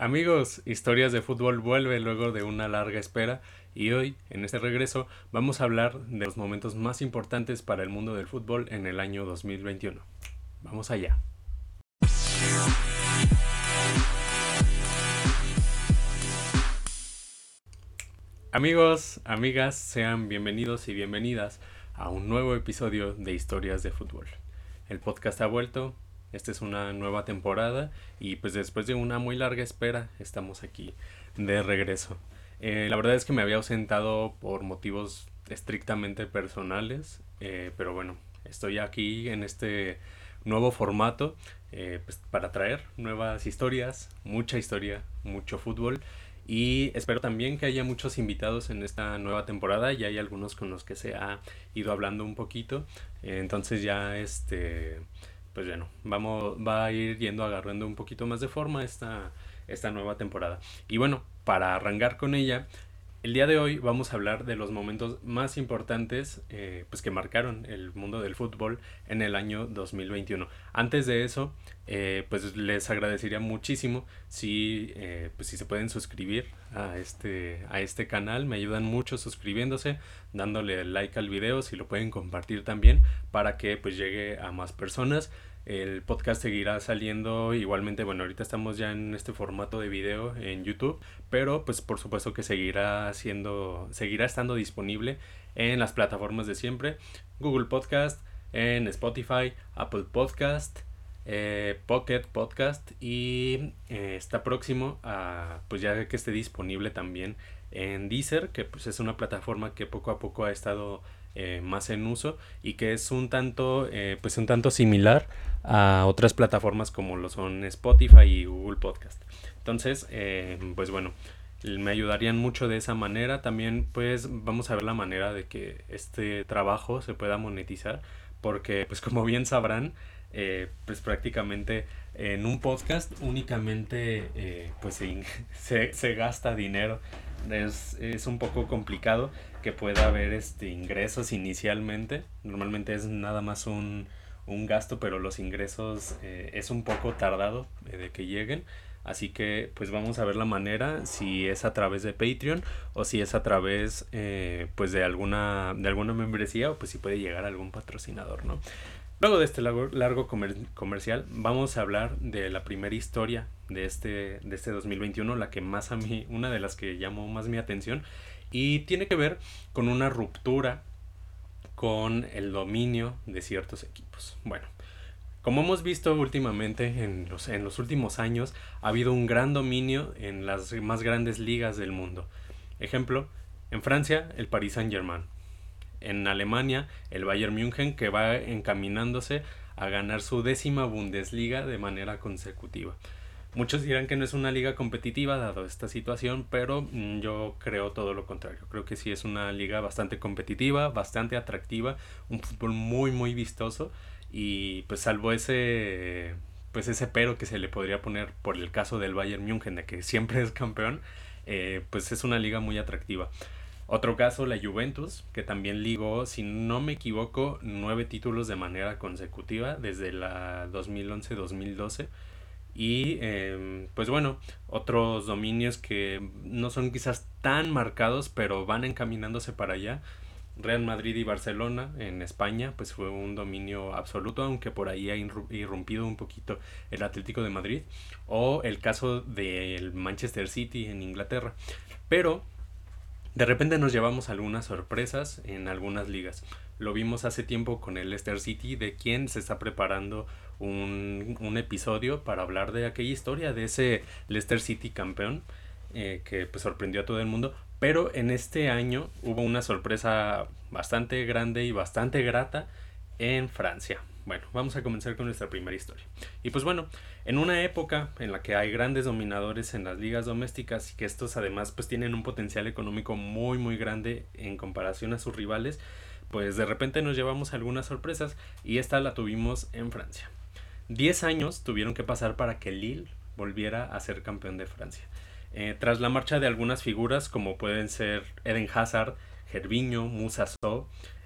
Amigos, Historias de Fútbol vuelve luego de una larga espera y hoy, en este regreso, vamos a hablar de los momentos más importantes para el mundo del fútbol en el año 2021. Vamos allá. Amigos, amigas, sean bienvenidos y bienvenidas a un nuevo episodio de Historias de Fútbol. El podcast ha vuelto, esta es una nueva temporada y pues después de una muy larga espera estamos aquí de regreso. Eh, la verdad es que me había ausentado por motivos estrictamente personales, eh, pero bueno, estoy aquí en este nuevo formato eh, pues, para traer nuevas historias, mucha historia, mucho fútbol y espero también que haya muchos invitados en esta nueva temporada. Ya hay algunos con los que se ha ido hablando un poquito. entonces ya este pues bueno, vamos, va a ir yendo agarrando un poquito más de forma esta, esta nueva temporada. Y bueno, para arrancar con ella, el día de hoy vamos a hablar de los momentos más importantes eh, pues que marcaron el mundo del fútbol en el año 2021. Antes de eso, eh, pues les agradecería muchísimo si, eh, pues si se pueden suscribir a este, a este canal. Me ayudan mucho suscribiéndose, dándole like al video, si lo pueden compartir también para que pues llegue a más personas. El podcast seguirá saliendo igualmente, bueno, ahorita estamos ya en este formato de video en YouTube, pero pues por supuesto que seguirá siendo, seguirá estando disponible en las plataformas de siempre, Google Podcast, en Spotify, Apple Podcast, eh, Pocket Podcast y eh, está próximo a pues ya que esté disponible también en Deezer, que pues es una plataforma que poco a poco ha estado eh, más en uso y que es un tanto pues un tanto similar a otras plataformas como lo son Spotify y Google Podcast. Entonces eh, pues bueno me ayudarían mucho de esa manera. También pues vamos a ver la manera de que este trabajo se pueda monetizar porque pues como bien sabrán pues prácticamente en un podcast únicamente pues se, se, gasta dinero. Es, es un poco complicado que pueda haber este ingresos inicialmente. Normalmente es nada más un, un gasto, pero los ingresos eh, es un poco tardado eh, de que lleguen. Así que pues vamos a ver la manera si es a través de Patreon o si es a través eh, pues de alguna, de alguna membresía o pues si puede llegar algún patrocinador, ¿no? Luego de este largo, comercial vamos a hablar de la primera historia de este, de este 2021, la que más a mí, una de las que llamó más mi atención y tiene que ver con una ruptura con el dominio de ciertos equipos. Bueno, como hemos visto últimamente en los, en los últimos años, ha habido un gran dominio en las más grandes ligas del mundo. Ejemplo, en Francia, el Paris Saint-Germain. En Alemania, el Bayern München, que va encaminándose a ganar su décima Bundesliga de manera consecutiva. Muchos dirán que no es una liga competitiva dado esta situación, pero mm, yo creo todo lo contrario. Creo que sí es una liga bastante competitiva, bastante atractiva, un fútbol muy muy vistoso y pues salvo ese pues ese pero que se le podría poner por el caso del Bayern München de que siempre es campeón, eh, pues es una liga muy atractiva. Otro caso, la Juventus, que también ligó, si no me equivoco, nueve títulos de manera consecutiva desde la 2011-2012 y em, pues bueno, otros dominios que no son quizás tan marcados, pero van encaminándose para allá. Real Madrid y Barcelona en España, pues fue un dominio absoluto, aunque por ahí ha irrumpido un poquito el Atlético de Madrid. O el caso del Manchester City en Inglaterra. Pero de repente nos llevamos algunas sorpresas en algunas ligas. Lo vimos hace tiempo con el Leicester City, de quien se está preparando un, un episodio para hablar de aquella historia, de ese Leicester City campeón, eh, que pues sorprendió a todo el mundo. Pero en este año hubo una sorpresa bastante grande y bastante grata en Francia. Bueno, vamos a comenzar con nuestra primera historia. Y pues bueno, en una época en la que hay grandes dominadores en las ligas domésticas y que estos además pues tienen un potencial económico muy muy grande en comparación a sus rivales, pues de repente nos llevamos algunas sorpresas y esta la tuvimos en Francia. Diez años tuvieron que pasar para que Lille volviera a ser campeón de Francia. Eh, tras la marcha de algunas figuras como pueden ser Eden Hazard, Gervinho, Musa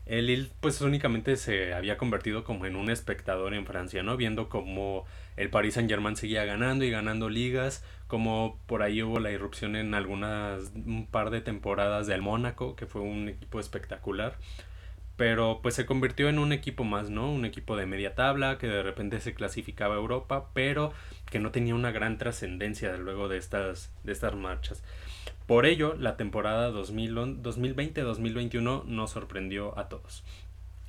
El Lille pues únicamente se había convertido como en un espectador en Francia, ¿no? Viendo como el Paris Saint Germain seguía ganando y ganando ligas, como por ahí hubo la irrupción en algunas, un par de temporadas del Mónaco, que fue un equipo espectacular pero pues se convirtió en un equipo más, ¿no? Un equipo de media tabla que de repente se clasificaba a Europa, pero que no tenía una gran trascendencia luego de estas, de estas marchas. Por ello, la temporada 2020-2021 nos sorprendió a todos.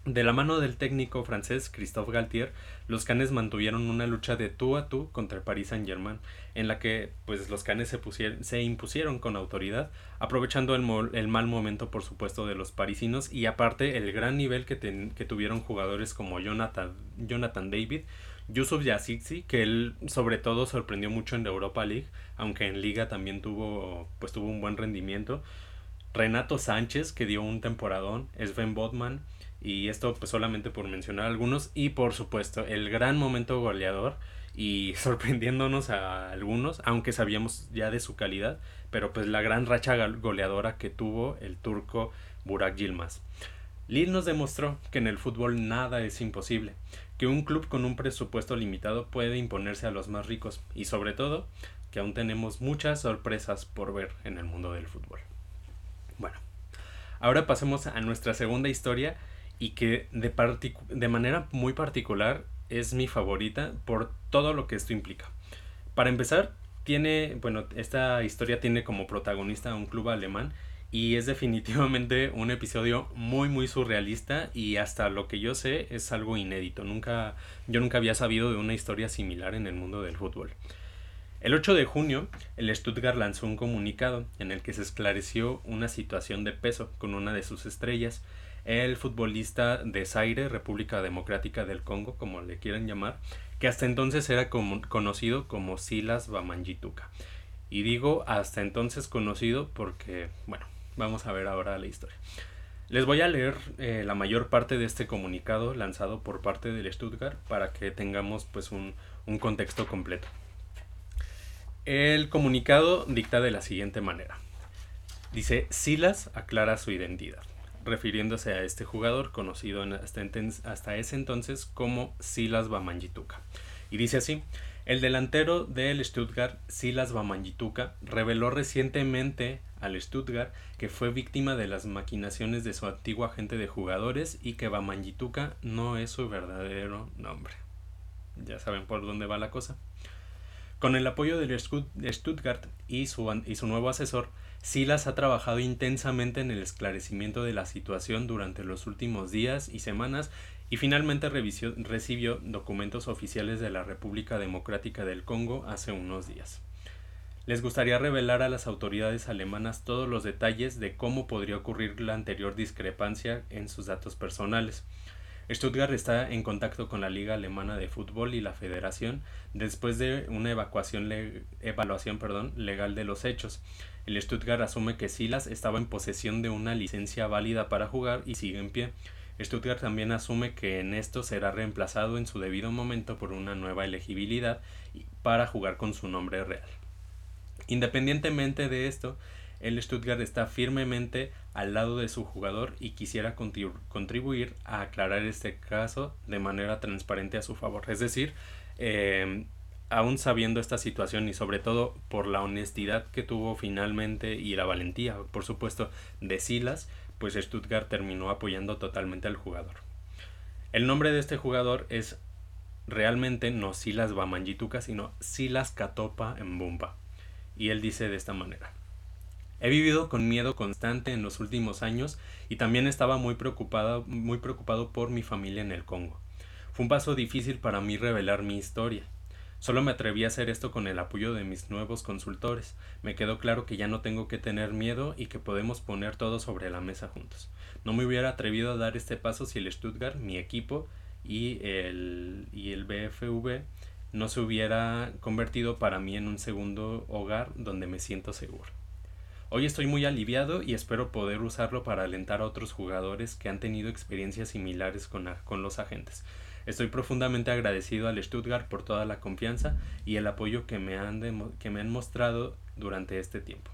De la mano del técnico francés Christophe Galtier, los canes mantuvieron una lucha de tú a tú contra el Paris Saint-Germain, en la que pues los canes se, se impusieron con autoridad, aprovechando el, el, mal momento por supuesto de los parisinos y aparte el gran nivel que, que tuvieron jugadores como Jonathan, Jonathan David, Yusuf Yazici, que él sobre todo sorprendió mucho en la Europa League, aunque en Liga también tuvo pues tuvo un buen rendimiento, Renato Sánchez, que dio un temporadón, Sven Botman, y esto pues solamente por mencionar algunos. Y por supuesto el gran momento goleador y sorprendiéndonos a algunos, aunque sabíamos ya de su calidad, pero pues la gran racha goleadora que tuvo el turco Burak Yilmaz. Lille nos demostró que en el fútbol nada es imposible, que un club con un presupuesto limitado puede imponerse a los más ricos y sobre todo que aún tenemos muchas sorpresas por ver en el mundo del fútbol. Bueno, ahora pasemos a nuestra segunda historia y que de, de manera muy particular es mi favorita por todo lo que esto implica. Para empezar, tiene, bueno, esta historia tiene como protagonista a un club alemán y es definitivamente un episodio muy muy surrealista y hasta lo que yo sé es algo inédito. Nunca yo nunca había sabido de una historia similar en el mundo del fútbol. El 8 de junio, el Stuttgart lanzó un comunicado en el que se esclareció una situación de peso con una de sus estrellas el futbolista de Zaire, República Democrática del Congo, como le quieran llamar, que hasta entonces era conocido como Silas Bamangituka. Y digo hasta entonces conocido porque, bueno, vamos a ver ahora la historia. Les voy a leer eh, la mayor parte de este comunicado lanzado por parte del Stuttgart para que tengamos pues un, un contexto completo. El comunicado dicta de la siguiente manera. Dice, Silas aclara su identidad refiriéndose a este jugador conocido hasta, ese entonces como Silas Bamangituka. Y dice así, el delantero del Stuttgart, Silas Bamangituka, reveló recientemente al Stuttgart que fue víctima de las maquinaciones de su antiguo agente de jugadores y que Bamangituka no es su verdadero nombre. Ya saben por dónde va la cosa. Con el apoyo del Stuttgart y su, y su nuevo asesor, Silas ha trabajado intensamente en el esclarecimiento de la situación durante los últimos días y semanas y finalmente recibió documentos oficiales de la República Democrática del Congo hace unos días. Les gustaría revelar a las autoridades alemanas todos los detalles de cómo podría ocurrir la anterior discrepancia en sus datos personales. Stuttgart está en contacto con la Liga Alemana de Fútbol y la Federación después de una evaluación legal de los hechos. El Stuttgart asume que Silas estaba en posesión de una licencia válida para jugar y sigue en pie. Stuttgart también asume que en esto será reemplazado en su debido momento por una nueva elegibilidad para jugar con su nombre real. Independientemente de esto, el Stuttgart está firmemente al lado de su jugador y quisiera contribuir a aclarar este caso de manera transparente a su favor. Es decir, eh, aún sabiendo esta situación y sobre todo por la honestidad que tuvo finalmente y la valentía, por supuesto, de Silas, pues Stuttgart terminó apoyando totalmente al jugador. El nombre de este jugador es realmente no Silas Bamangituka, sino Silas Katopa Mbumba. Y él dice de esta manera. He vivido con miedo constante en los últimos años y también estaba muy preocupado, muy preocupado por mi familia en el Congo. Fue un paso difícil para mí revelar mi historia Solo me atreví a hacer esto con el apoyo de mis nuevos consultores. Me quedó claro que ya no tengo que tener miedo y que podemos poner todo sobre la mesa juntos. No me hubiera atrevido a dar este paso si el Stuttgart, mi equipo y el, y el BFV no se hubiera convertido para mí en un segundo hogar donde me siento seguro. Hoy estoy muy aliviado y espero poder usarlo para alentar a otros jugadores que han tenido experiencias similares con, con los agentes. Estoy profundamente agradecido al Stuttgart por toda la confianza y el apoyo que me han, que me han mostrado durante este tiempo.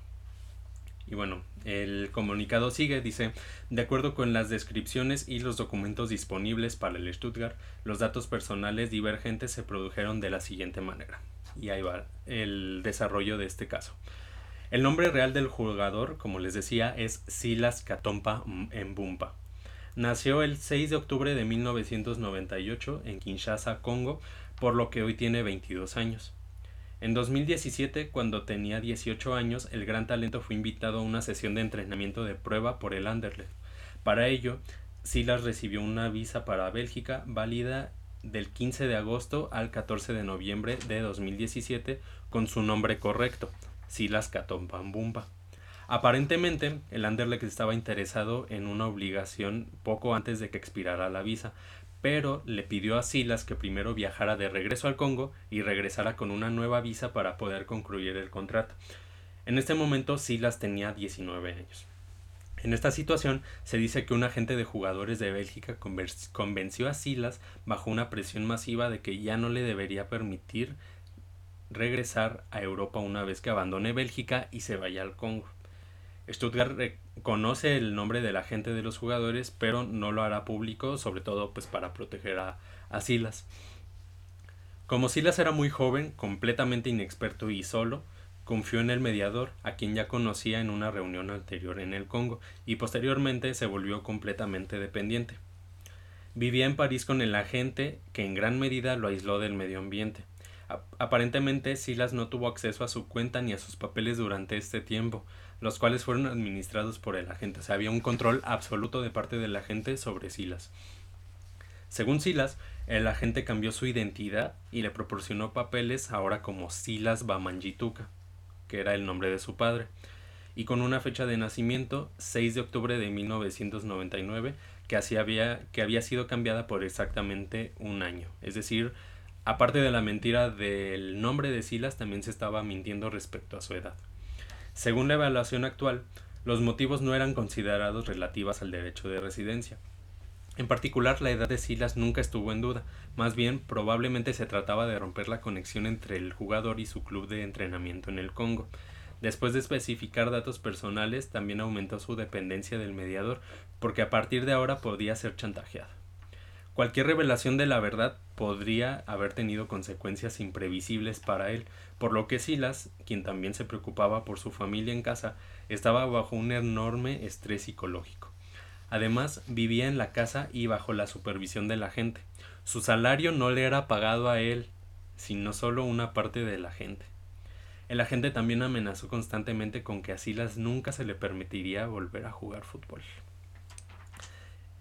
Y bueno, el comunicado sigue, dice, de acuerdo con las descripciones y los documentos disponibles para el Stuttgart, los datos personales divergentes se produjeron de la siguiente manera. Y ahí va el desarrollo de este caso. El nombre real del jugador, como les decía, es Silas Katompa Mbumpa. Nació el 6 de octubre de 1998 en Kinshasa, Congo, por lo que hoy tiene 22 años. En 2017, cuando tenía 18 años, el gran talento fue invitado a una sesión de entrenamiento de prueba por el Anderlecht. Para ello, Silas recibió una visa para Bélgica válida del 15 de agosto al 14 de noviembre de 2017 con su nombre correcto, Silas Katompambumba. Aparentemente, el Anderlecht estaba interesado en una obligación poco antes de que expirara la visa, pero le pidió a Silas que primero viajara de regreso al Congo y regresara con una nueva visa para poder concluir el contrato. En este momento Silas tenía 19 años. En esta situación se dice que un agente de jugadores de Bélgica convenció a Silas bajo una presión masiva de que ya no le debería permitir regresar a Europa una vez que abandone Bélgica y se vaya al Congo. Stuttgart conoce el nombre del agente de los jugadores, pero no lo hará público, sobre todo pues para proteger a Silas. Como Silas era muy joven, completamente inexperto y solo, confió en el mediador, a quien ya conocía en una reunión anterior en el Congo, y posteriormente se volvió completamente dependiente. Vivía en París con el agente, que en gran medida lo aisló del medio ambiente. Aparentemente Silas no tuvo acceso a su cuenta ni a sus papeles durante este tiempo, los cuales fueron administrados por el agente. O sea, había un control absoluto de parte del agente sobre Silas. Según Silas, el agente cambió su identidad y le proporcionó papeles ahora como Silas Bamanjituka, que era el nombre de su padre, y con una fecha de nacimiento 6 de octubre de 1999, que, así había, que había sido cambiada por exactamente un año. Es decir, aparte de la mentira del nombre de Silas, también se estaba mintiendo respecto a su edad. Según la evaluación actual, los motivos no eran considerados relativas al derecho de residencia. En particular, la edad de Silas nunca estuvo en duda, más bien probablemente se trataba de romper la conexión entre el jugador y su club de entrenamiento en el Congo. Después de especificar datos personales, también aumentó su dependencia del mediador, porque a partir de ahora podía ser chantajeado. Cualquier revelación de la verdad podría haber tenido consecuencias imprevisibles para él, por lo que Silas, quien también se preocupaba por su familia en casa, estaba bajo un enorme estrés psicológico. Además, vivía en la casa y bajo la supervisión de la gente. Su salario no le era pagado a él, sino solo una parte de la gente. El agente también amenazó constantemente con que a Silas nunca se le permitiría volver a jugar fútbol.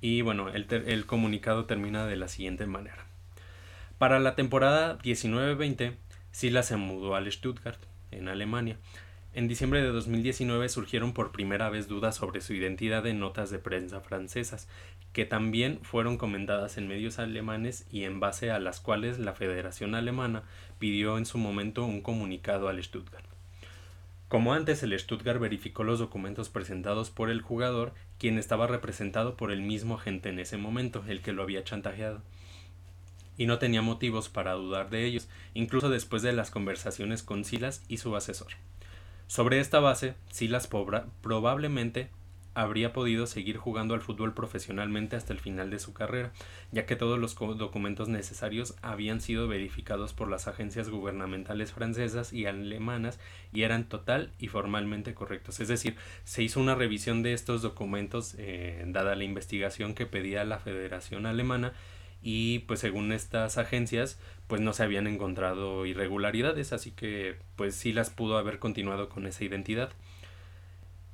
Y bueno, el, el comunicado termina de la siguiente manera. Para la temporada 19-20, Silas se mudó al Stuttgart, en Alemania. En diciembre de 2019 surgieron por primera vez dudas sobre su identidad en notas de prensa francesas, que también fueron comentadas en medios alemanes y en base a las cuales la Federación Alemana pidió en su momento un comunicado al Stuttgart. Como antes, el Stuttgart verificó los documentos presentados por el jugador, quien estaba representado por el mismo agente en ese momento, el que lo había chantajeado. Y no tenía motivos para dudar de ellos, incluso después de las conversaciones con Silas y su asesor. Sobre esta base, Silas probablemente habría podido seguir jugando al fútbol profesionalmente hasta el final de su carrera, ya que todos los documentos necesarios habían sido verificados por las agencias gubernamentales francesas y alemanas y eran total y formalmente correctos. Es decir, se hizo una revisión de estos documentos eh, dada la investigación que pedía la Federación Alemana y pues según estas agencias pues no se habían encontrado irregularidades así que pues sí las pudo haber continuado con esa identidad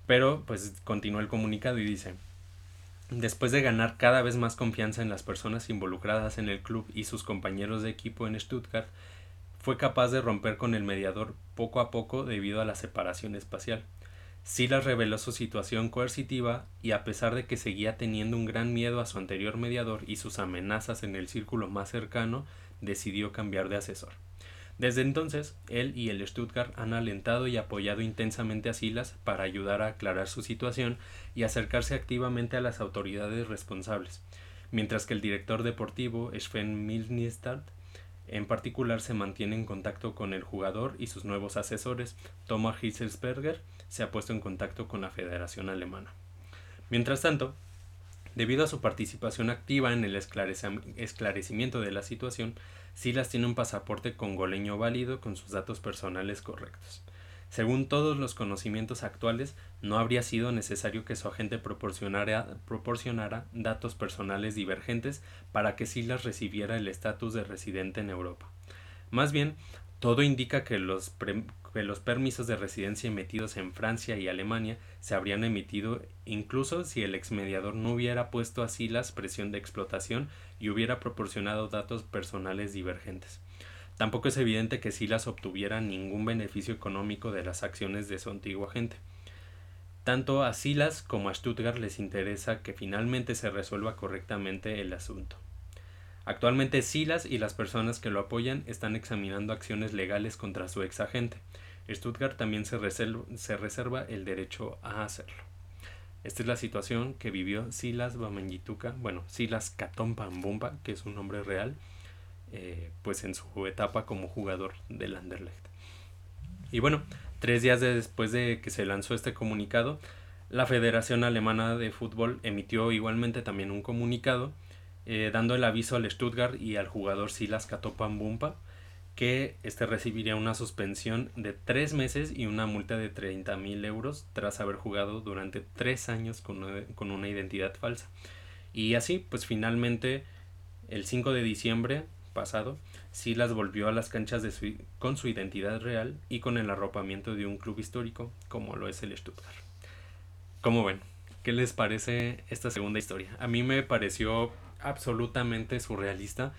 pero pues continúa el comunicado y dice, después de ganar cada vez más confianza en las personas involucradas en el club y sus compañeros de equipo en Stuttgart, fue capaz de romper con el mediador poco a poco debido a la separación espacial. Silas reveló su situación coercitiva y a pesar de que seguía teniendo un gran miedo a su anterior mediador y sus amenazas en el círculo más cercano, decidió cambiar de asesor. Desde entonces, él y el Stuttgart han alentado y apoyado intensamente a Silas para ayudar a aclarar su situación y acercarse activamente a las autoridades responsables, mientras que el director deportivo Sven Milnistad En particular se mantiene en contacto con el jugador y sus nuevos asesores. Thomas Hitzelsberger se ha puesto en contacto con la Federación Alemana. Mientras tanto, debido a su participación activa en el esclarecimiento de la situación, Silas tiene un pasaporte congoleño válido con sus datos personales correctos. Según todos los conocimientos actuales, no habría sido necesario que su agente proporcionara, proporcionara datos personales divergentes para que Silas recibiera el estatus de residente en Europa. Más bien, todo indica que los, los permisos de residencia emitidos en Francia y Alemania se habrían emitido incluso si el exmediador no hubiera puesto a Silas presión de explotación y hubiera proporcionado datos personales divergentes. Tampoco es evidente que Silas obtuviera ningún beneficio económico de las acciones de su antiguo agente. Tanto a Silas como a Stuttgart les interesa que finalmente se resuelva correctamente el asunto. Actualmente Silas y las personas que lo apoyan están examinando acciones legales contra su ex agente. Stuttgart también se reserva, se reserva el derecho a hacerlo. Esta es la situación que vivió Silas Bamanyituka, bueno, Silas que es un nombre real, eh, pues en su etapa como jugador del Anderlecht. Y bueno, tres días después de que se lanzó este comunicado, la Federación Alemana de Fútbol emitió igualmente también un comunicado eh, dando el aviso al Stuttgart y al jugador Silas Katopambumpa que este recibiría una suspensión de tres meses y una multa de 30 mil euros tras haber jugado durante tres años con con una identidad falsa. Y así, pues finalmente, el 5 de diciembre pasado, Silas volvió a las canchas con su identidad real y con el arropamiento de un club histórico como lo es el Stuttgart. ¿Cómo ven? ¿Qué les parece esta segunda historia? A mí me pareció absolutamente surrealista.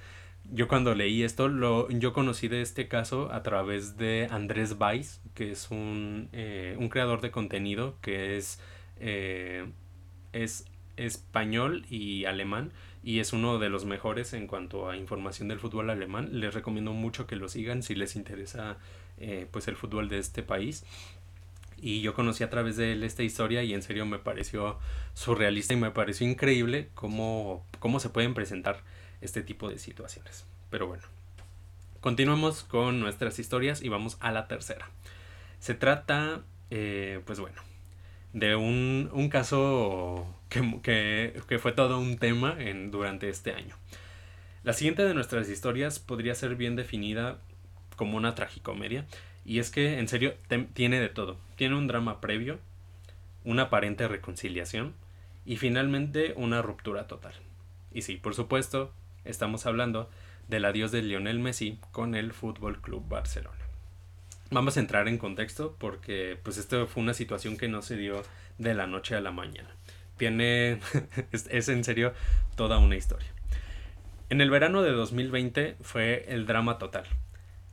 Yo cuando leí esto, lo, yo conocí de este caso a través de Andrés Weiss, que es un, eh, un creador de contenido que es, eh, es español y alemán y es uno de los mejores en cuanto a información del fútbol alemán. Les recomiendo mucho que lo sigan si les interesa eh, pues el fútbol de este país. Y yo conocí a través de él esta historia y en serio me pareció surrealista y me pareció increíble cómo, cómo se pueden presentar este tipo de situaciones. Pero bueno, continuemos con nuestras historias y vamos a la tercera. Se trata, eh, pues bueno, de un, un caso que, que, fue todo un tema durante este año. La siguiente de nuestras historias podría ser bien definida como una tragicomedia, y es que en serio tiene de todo. Tiene un drama previo, una aparente reconciliación y finalmente una ruptura total. Y sí, por supuesto, estamos hablando del adiós de Lionel Messi con el Fútbol Club Barcelona. Vamos a entrar en contexto porque pues esto fue una situación que no se dio de la noche a la mañana. Tiene es, en serio toda una historia. En el verano de 2020 fue el drama total.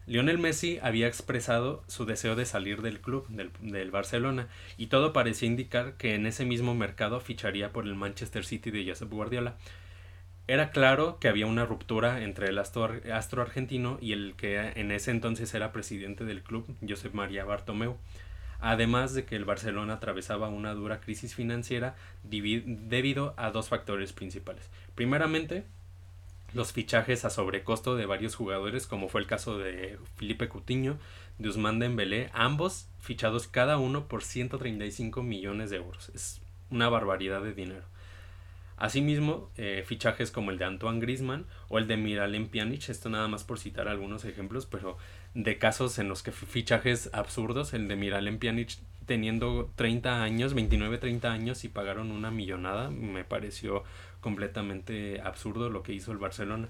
Lionel Messi había expresado su deseo de salir del club, del, del, Barcelona, y todo parecía indicar que en ese mismo mercado ficharía por el Manchester City de Josep Guardiola, era claro que había una ruptura entre el astro, argentino y el que en ese entonces era presidente del club, Josep María Bartomeu, además de que el Barcelona atravesaba una dura crisis financiera debido a dos factores principales. Primeramente, los fichajes a sobrecosto de varios jugadores, como fue el caso de Felipe Coutinho, de Usman Dembélé, ambos fichados cada uno por 135 millones de euros. Es una barbaridad de dinero. Asimismo, eh, fichajes como el de Antoine Grisman o el de Miralem Pjanic, esto nada más por citar algunos ejemplos, pero de casos en los que fichajes absurdos, el de Miralem Pjanic teniendo 30 años, 29, 30 años y pagaron una millonada, me pareció completamente absurdo lo que hizo el Barcelona.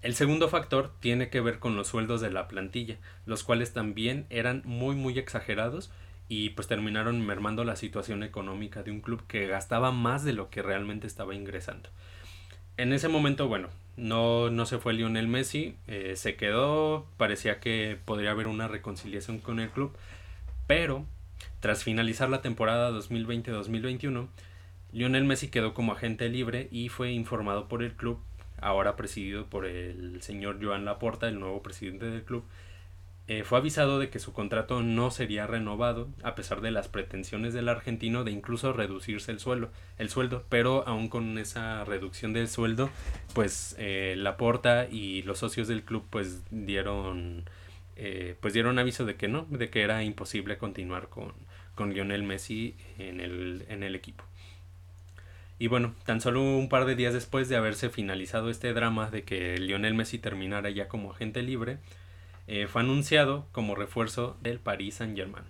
El segundo factor tiene que ver con los sueldos de la plantilla, los cuales también eran muy muy exagerados y pues terminaron mermando la situación económica de un club que gastaba más de lo que realmente estaba ingresando. En ese momento, bueno, no, no se fue Lionel Messi, eh, se quedó, parecía que podría haber una reconciliación con el club, pero tras finalizar la temporada 2020-2021, Lionel Messi quedó como agente libre y fue informado por el club, ahora presidido por el señor Joan Laporta, el nuevo presidente del club, eh, fue avisado de que su contrato no sería renovado, a pesar de las pretensiones del argentino de incluso reducirse el sueldo, el sueldo pero aún con esa reducción del sueldo, pues eh, Laporta y los socios del club pues dieron, eh, pues dieron aviso de que no, de que era imposible continuar con, con Lionel Messi en el, en el equipo. Y bueno, tan solo un par de días después de haberse finalizado este drama de que Lionel Messi terminara ya como agente libre, eh, fue anunciado como refuerzo del Paris Saint-Germain.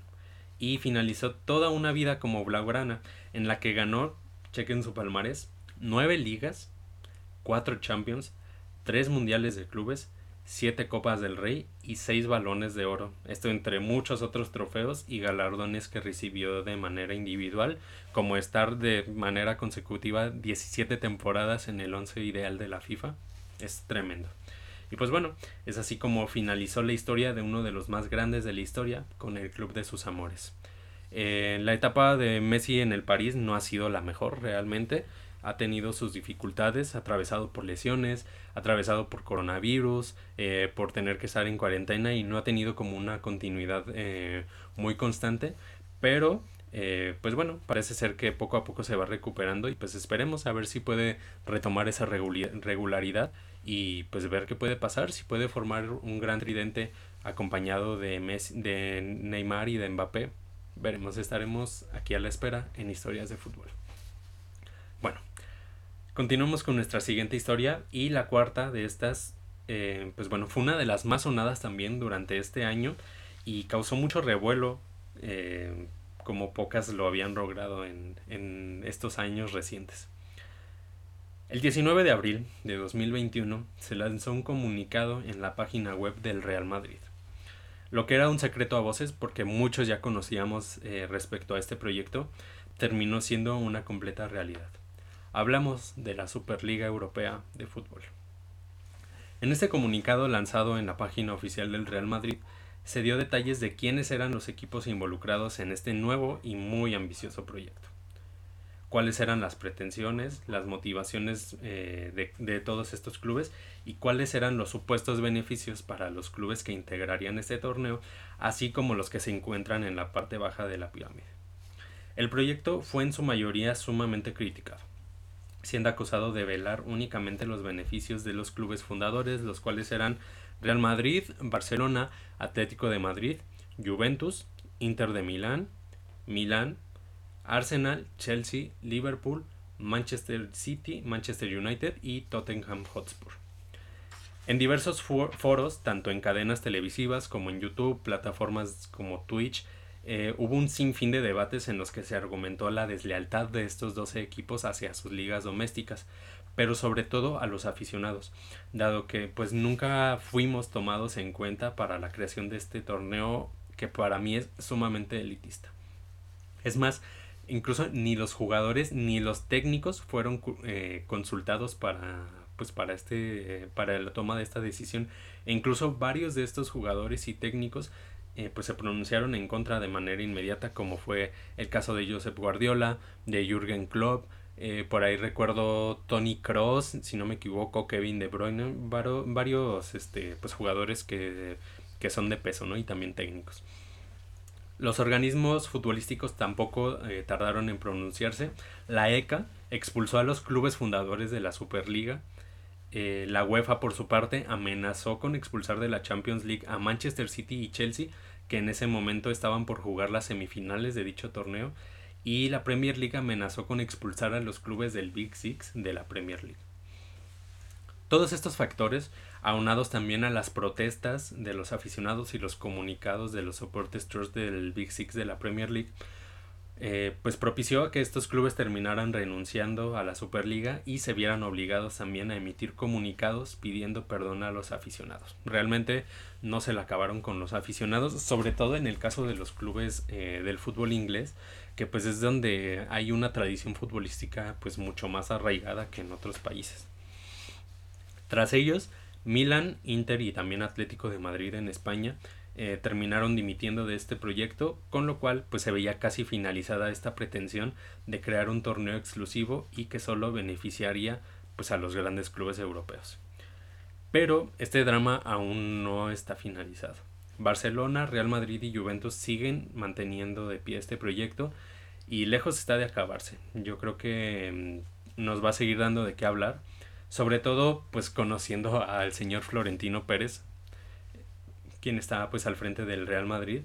Y finalizó toda una vida como blaugrana en la que ganó, chequen su palmarés, nueve ligas, cuatro Champions, tres mundiales de clubes, siete copas del Rey y seis balones de oro. Esto entre muchos otros trofeos y galardones que recibió de manera individual, como estar de manera consecutiva 17 temporadas en el once ideal de la FIFA. Es tremendo. Y pues bueno, es así como finalizó la historia de uno de los más grandes de la historia con el club de sus amores. Eh, la etapa de Messi en el París no ha sido la mejor realmente. Ha tenido sus dificultades, atravesado por lesiones, atravesado por coronavirus, eh, por tener que estar en cuarentena y no ha tenido como una continuidad eh, muy constante. Pero pues bueno, parece ser que poco a poco se va recuperando y pues esperemos a ver si puede retomar esa regularidad y pues ver qué puede pasar, si puede formar un gran tridente acompañado de, Messi, de Neymar y de Mbappé. Veremos, estaremos aquí a la espera en historias de fútbol. Bueno, continuamos con nuestra siguiente historia y la cuarta de estas, eh, pues bueno, fue una de las más sonadas también durante este año y causó mucho revuelo, eh, como pocas lo habían logrado en, en estos años recientes. El 19 de abril de 2021 se lanzó un comunicado en la página web del Real Madrid, lo que era un secreto a voces porque muchos ya conocíamos eh, respecto a este proyecto, terminó siendo una completa realidad. Hablamos de la Superliga Europea de Fútbol. En este comunicado lanzado en la página oficial del Real Madrid, se dio detalles de quiénes eran los equipos involucrados en este nuevo y muy ambicioso proyecto cuáles eran las pretensiones, las motivaciones eh, de, de, todos estos clubes y cuáles eran los supuestos beneficios para los clubes que integrarían este torneo, así como los que se encuentran en la parte baja de la pirámide. El proyecto fue en su mayoría sumamente criticado, siendo acusado de velar únicamente los beneficios de los clubes fundadores, los cuales eran Real Madrid, Barcelona, Atlético de Madrid, Juventus, Inter de Milán, Milán, Arsenal, Chelsea, Liverpool, Manchester City, Manchester United y Tottenham Hotspur. En diversos foros, tanto en cadenas televisivas como en YouTube, plataformas como Twitch, eh, hubo un sinfín de debates en los que se argumentó la deslealtad de estos 12 equipos hacia sus ligas domésticas, pero sobre todo a los aficionados, dado que pues nunca fuimos tomados en cuenta para la creación de este torneo que para mí es sumamente elitista. Es más, incluso ni los jugadores ni los técnicos fueron eh, consultados para pues para este para la toma de esta decisión e incluso varios de estos jugadores y técnicos eh, pues se pronunciaron en contra de manera inmediata como fue el caso de Josep Guardiola de Jürgen Klopp eh, por ahí recuerdo Tony Cross si no me equivoco Kevin De Bruyne varios este pues jugadores que, que son de peso no y también técnicos los organismos futbolísticos tampoco eh, tardaron en pronunciarse. La ECA expulsó a los clubes fundadores de la Superliga. Eh, la UEFA, por su parte, amenazó con expulsar de la Champions League a Manchester City y Chelsea, que en ese momento estaban por jugar las semifinales de dicho torneo. Y la Premier League amenazó con expulsar a los clubes del Big Six de la Premier League. Todos estos factores aunados también a las protestas de los aficionados y los comunicados de los soportes trust del Big Six de la Premier League, eh, pues propició que estos clubes terminaran renunciando a la Superliga y se vieran obligados también a emitir comunicados pidiendo perdón a los aficionados. Realmente no se la acabaron con los aficionados, sobre todo en el caso de los clubes eh, del fútbol inglés, que pues es donde hay una tradición futbolística pues mucho más arraigada que en otros países. Tras ellos, Milan, Inter y también Atlético de Madrid en España eh, terminaron dimitiendo de este proyecto, con lo cual pues se veía casi finalizada esta pretensión de crear un torneo exclusivo y que solo beneficiaría pues a los grandes clubes europeos. Pero este drama aún no está finalizado. Barcelona, Real Madrid y Juventus siguen manteniendo de pie este proyecto y lejos está de acabarse. Yo creo que mm, nos va a seguir dando de qué hablar, sobre todo pues conociendo al señor Florentino Pérez, quien está pues al frente del Real Madrid.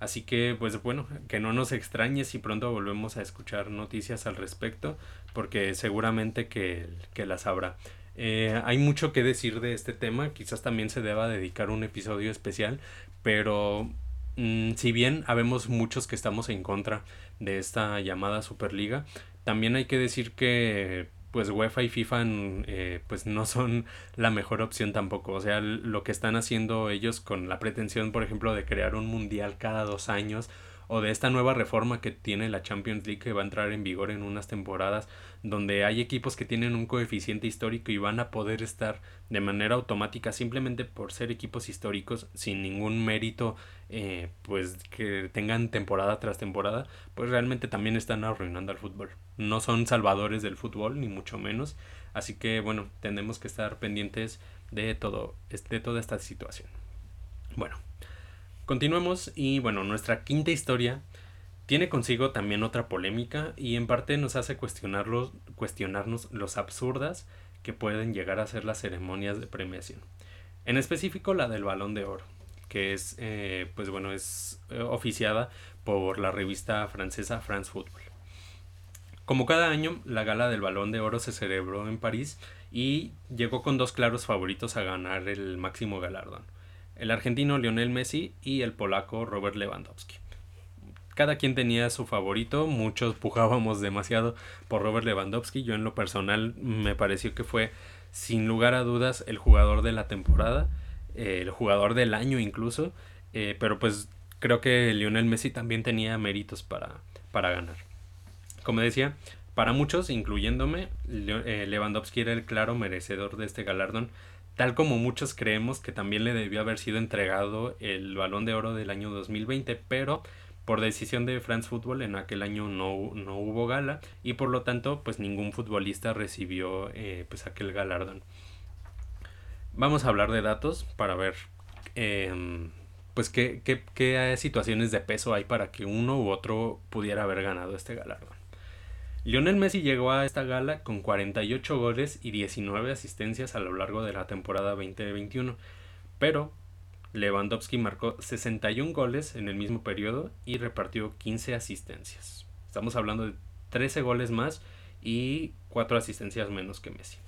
Así que, pues bueno, que no nos extrañe si pronto volvemos a escuchar noticias al respecto, porque seguramente que, que las habrá. Eh, hay mucho que decir de este tema, quizás también se deba dedicar un episodio especial, pero mm, si bien habemos muchos que estamos en contra de esta llamada Superliga, también hay que decir que pues UEFA y FIFA eh, pues no son la mejor opción tampoco. O sea, lo que están haciendo ellos con la pretensión, por ejemplo, de crear un mundial cada dos años o de esta nueva reforma que tiene la Champions League que va a entrar en vigor en unas temporadas donde hay equipos que tienen un coeficiente histórico y van a poder estar de manera automática simplemente por ser equipos históricos sin ningún mérito eh, pues que tengan temporada tras temporada pues realmente también están arruinando al fútbol. No son salvadores del fútbol ni mucho menos. Así que bueno tenemos que estar pendientes de todo de toda esta situación. Bueno Continuemos y bueno, nuestra quinta historia tiene consigo también otra polémica y en parte nos hace cuestionarnos, los absurdas que pueden llegar a ser las ceremonias de premiación. En específico la del balón de oro, que es, eh, pues bueno, es eh, oficiada por la revista francesa France Football. Como cada año, la gala del balón de oro se celebró en París y llegó con dos claros favoritos a ganar el máximo galardón el argentino Lionel Messi y el polaco Robert Lewandowski. Cada quien tenía su favorito, muchos pujábamos demasiado por Robert Lewandowski, yo en lo personal me pareció que fue sin lugar a dudas el jugador de la temporada, el jugador del año incluso, eh, pero pues creo que Lionel Messi también tenía méritos para, para ganar. Como decía, para muchos, incluyéndome, eh, Lewandowski era el claro merecedor de este galardón, tal como muchos creemos que también le debió haber sido entregado el balón de oro del año 2020, pero por decisión de France Football en aquel año no, no hubo gala y por lo tanto pues ningún futbolista recibió eh, pues aquel galardón. Vamos a hablar de datos para ver em, pues qué, qué, qué situaciones de peso hay para que uno u otro pudiera haber ganado este galardón. Lionel Messi llegó a esta gala con 48 goles y 19 asistencias a lo largo de la temporada 2021, pero Lewandowski marcó 61 goles en el mismo periodo y repartió 15 asistencias. Estamos hablando de 13 goles más y 4 asistencias menos que Messi.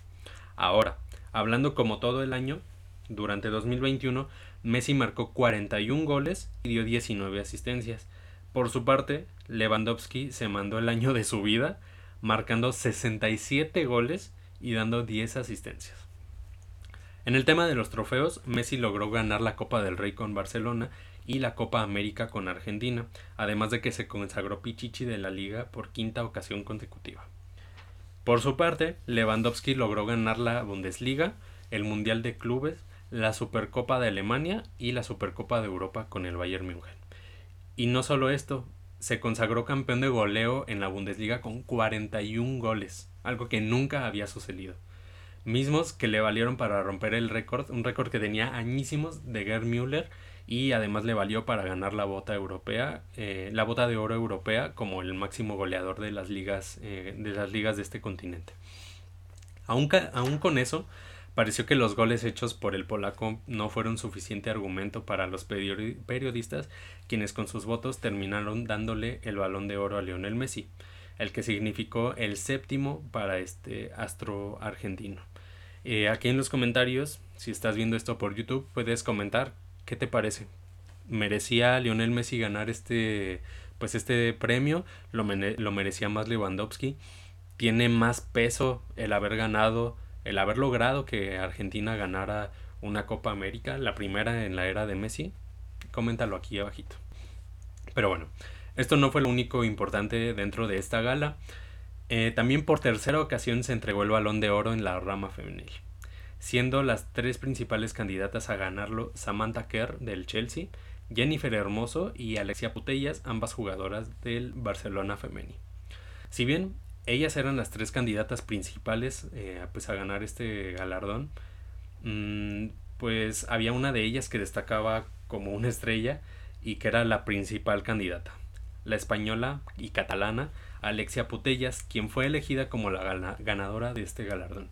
Ahora, hablando como todo el año, durante 2021 Messi marcó 41 goles y dio 19 asistencias. Por su parte, Lewandowski se mandó el año de su vida marcando 67 goles y dando 10 asistencias. En el tema de los trofeos, Messi logró ganar la Copa del Rey con Barcelona y la Copa América con Argentina, además de que se consagró Pichichi de la liga por quinta ocasión consecutiva. Por su parte, Lewandowski logró ganar la Bundesliga, el Mundial de Clubes, la Supercopa de Alemania y la Supercopa de Europa con el Bayern München. Y no solo esto, se consagró campeón de goleo en la Bundesliga con 41 goles, algo que nunca había sucedido. Mismos que le valieron para romper el récord, un récord que tenía añísimos de Gerd Müller y además le valió para ganar la bota europea, eh, la bota de oro europea como el máximo goleador de las ligas, eh, de las ligas de este continente. Aún, aún con eso, Pareció que los goles hechos por el polaco no fueron suficiente argumento para los periodistas, quienes con sus votos terminaron dándole el balón de oro a Lionel Messi, el que significó el séptimo para este astro argentino. Eh, aquí en los comentarios, si estás viendo esto por YouTube, puedes comentar qué te parece. ¿Merecía Lionel Messi ganar este, pues este premio? ¿Lo, lo merecía más Lewandowski? ¿Tiene más peso el haber ganado el haber logrado que Argentina ganara una Copa América, la primera en la era de Messi, coméntalo aquí abajito. Pero bueno, esto no fue lo único importante dentro de esta gala. Eh, también por tercera ocasión se entregó el balón de oro en la rama femenil, siendo las tres principales candidatas a ganarlo Samantha Kerr del Chelsea, Jennifer Hermoso y Alexia Putellas, ambas jugadoras del Barcelona Femenil. Si bien ellas eran las tres candidatas principales eh, pues a ganar este galardón. Mm, pues había una de ellas que destacaba como una estrella y que era la principal candidata, la española y catalana Alexia Putellas, quien fue elegida como la ganadora de este galardón.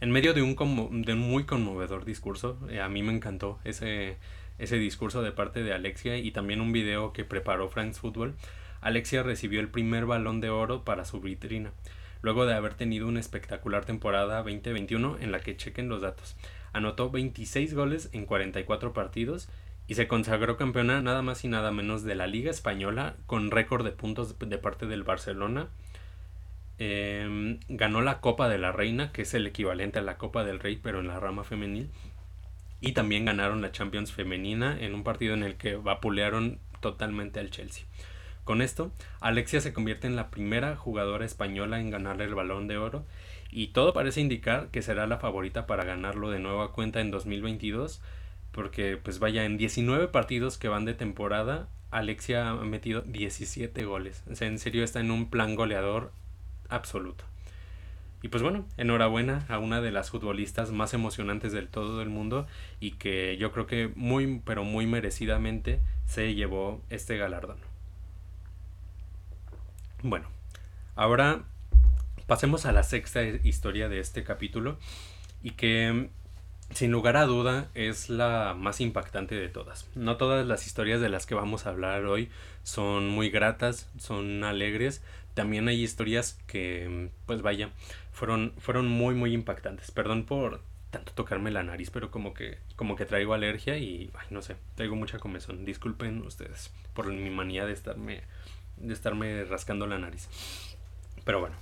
En medio de un, de un muy conmovedor discurso, eh, a mí me encantó ese, ese discurso de parte de Alexia y también un video que preparó France Football, Alexia recibió el primer balón de oro para su vitrina, luego de haber tenido una espectacular temporada 2021 en la que chequen los datos. Anotó 26 goles en 44 partidos y se consagró campeona nada más y nada menos de la Liga Española con récord de puntos de parte del Barcelona. Em, ganó la Copa de la Reina, que es el equivalente a la Copa del Rey, pero en la rama femenil. Y también ganaron la Champions femenina en un partido en el que vapulearon totalmente al Chelsea. Con esto, Alexia se convierte en la primera jugadora española en ganarle el balón de oro y todo parece indicar que será la favorita para ganarlo de nueva cuenta en 2022 porque pues vaya en 19 partidos que van de temporada Alexia ha metido 17 goles. O sea, en serio está en un plan goleador absoluto. Y pues bueno, enhorabuena a una de las futbolistas más emocionantes del todo el mundo y que yo creo que muy pero muy merecidamente se llevó este galardón. Bueno, ahora pasemos a la sexta historia de este capítulo y que sin lugar a duda es la más impactante de todas. No todas las historias de las que vamos a hablar hoy son muy gratas, son alegres. También hay historias que, pues vaya, fueron, fueron muy, muy impactantes. Perdón por tanto tocarme la nariz, pero como que, como que traigo alergia y, no sé, traigo mucha comezón. Disculpen ustedes por mi manía de estarme de estarme rascando la nariz. Pero bueno,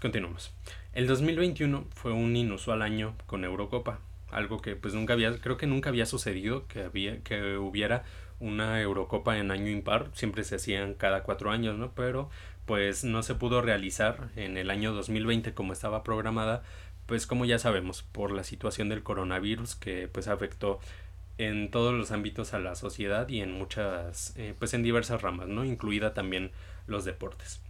continuamos. El 2021 fue un inusual año con Eurocopa, algo que pues nunca había, creo que nunca había sucedido que había, que hubiera una Eurocopa en año impar, siempre se hacían cada cuatro años, ¿no? Pero pues no se pudo realizar en el año 2020 como estaba programada, pues como ya sabemos, por la situación del coronavirus que pues afectó en todos los ámbitos a la sociedad y en muchas, eh, pues en diversas ramas, ¿no? Incluida también los deportes.